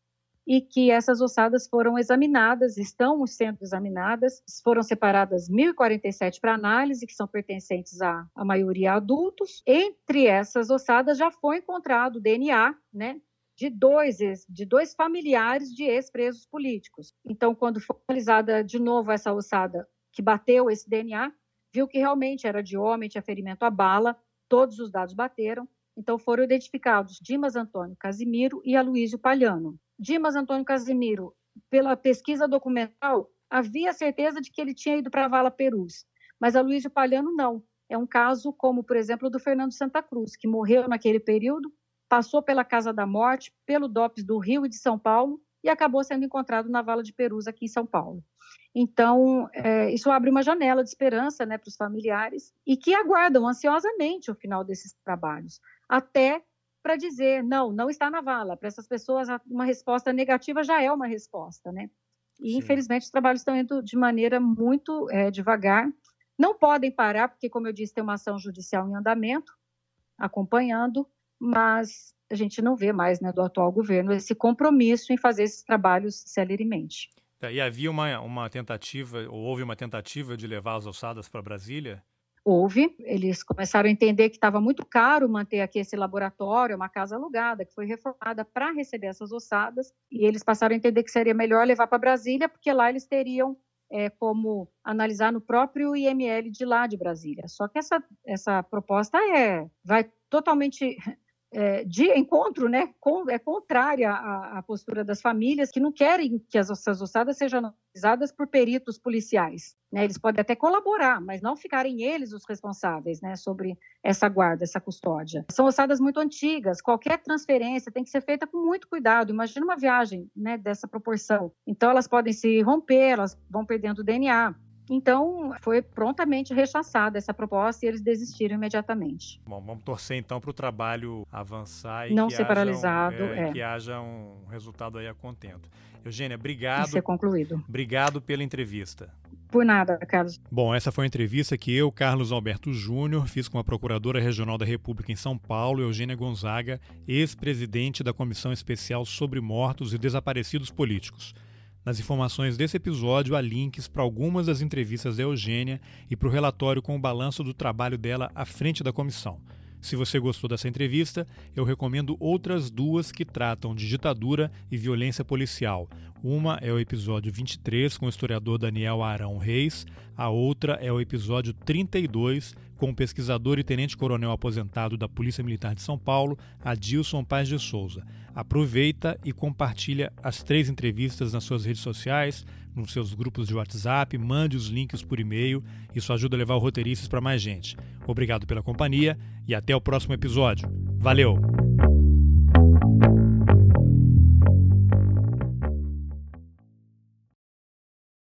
B: e que essas ossadas foram examinadas, estão sendo examinadas, foram separadas 1.047 para análise, que são pertencentes à, à maioria adultos. Entre essas ossadas já foi encontrado DNA, né, de dois, de dois familiares de ex-presos políticos. Então, quando foi analisada de novo essa ossada que bateu esse DNA, viu que realmente era de homem, tinha ferimento à bala, todos os dados bateram, então foram identificados Dimas Antônio Casimiro e Aloysio Palhano. Dimas Antônio Casimiro, pela pesquisa documental, havia certeza de que ele tinha ido para a Vala Perus, mas Aloysio Palhano não. É um caso como, por exemplo, do Fernando Santa Cruz, que morreu naquele período, passou pela Casa da Morte, pelo DOPS do Rio e de São Paulo e acabou sendo encontrado na Vala de Perus, aqui em São Paulo. Então, é, isso abre uma janela de esperança né, para os familiares e que aguardam ansiosamente o final desses trabalhos até para dizer, não, não está na vala. Para essas pessoas, uma resposta negativa já é uma resposta, né? E, Sim. infelizmente, os trabalhos estão indo de maneira muito é, devagar. Não podem parar, porque, como eu disse, tem uma ação judicial em andamento, acompanhando, mas a gente não vê mais né, do atual governo esse compromisso em fazer esses trabalhos celeremente.
A: É, e havia uma, uma tentativa, ou houve uma tentativa de levar as ossadas para Brasília?
B: Houve, eles começaram a entender que estava muito caro manter aqui esse laboratório, uma casa alugada, que foi reformada para receber essas ossadas, e eles passaram a entender que seria melhor levar para Brasília, porque lá eles teriam é, como analisar no próprio IML de lá de Brasília. Só que essa, essa proposta é vai totalmente é, de encontro, né, com, é contrária à, à, postura das famílias que não querem que as, essas ossadas sejam analisadas por peritos policiais. Né? Eles podem até colaborar, mas não ficarem eles os responsáveis né, sobre essa guarda, essa custódia. São ossadas muito antigas, qualquer transferência tem que ser feita com muito cuidado. Imagina uma viagem né, dessa proporção. Então, elas podem se romper, elas vão perdendo o DNA. Então, foi prontamente rechaçada essa proposta e eles desistiram imediatamente.
A: Bom, vamos torcer então para o trabalho avançar e
B: não
A: que
B: ser paralisado,
A: um, é,
B: é.
A: que haja um resultado aí a contento. Eugênia, obrigado. E
B: ser concluído.
A: Obrigado pela entrevista.
B: Por nada, Carlos.
A: Bom, essa foi a entrevista que eu, Carlos Alberto Júnior, fiz com a Procuradora Regional da República em São Paulo, Eugênia Gonzaga, ex-presidente da Comissão Especial sobre Mortos e Desaparecidos Políticos. Nas informações desse episódio há links para algumas das entrevistas da Eugênia e para o relatório com o balanço do trabalho dela à frente da comissão. Se você gostou dessa entrevista, eu recomendo outras duas que tratam de ditadura e violência policial. Uma é o episódio 23 com o historiador Daniel Arão Reis, a outra é o episódio 32 com o pesquisador e tenente-coronel aposentado da Polícia Militar de São Paulo, Adilson Paz de Souza. Aproveita e compartilha as três entrevistas nas suas redes sociais, nos seus grupos de WhatsApp, mande os links por e-mail. Isso ajuda a levar o roteiristas para mais gente. Obrigado pela companhia e até o próximo episódio. Valeu!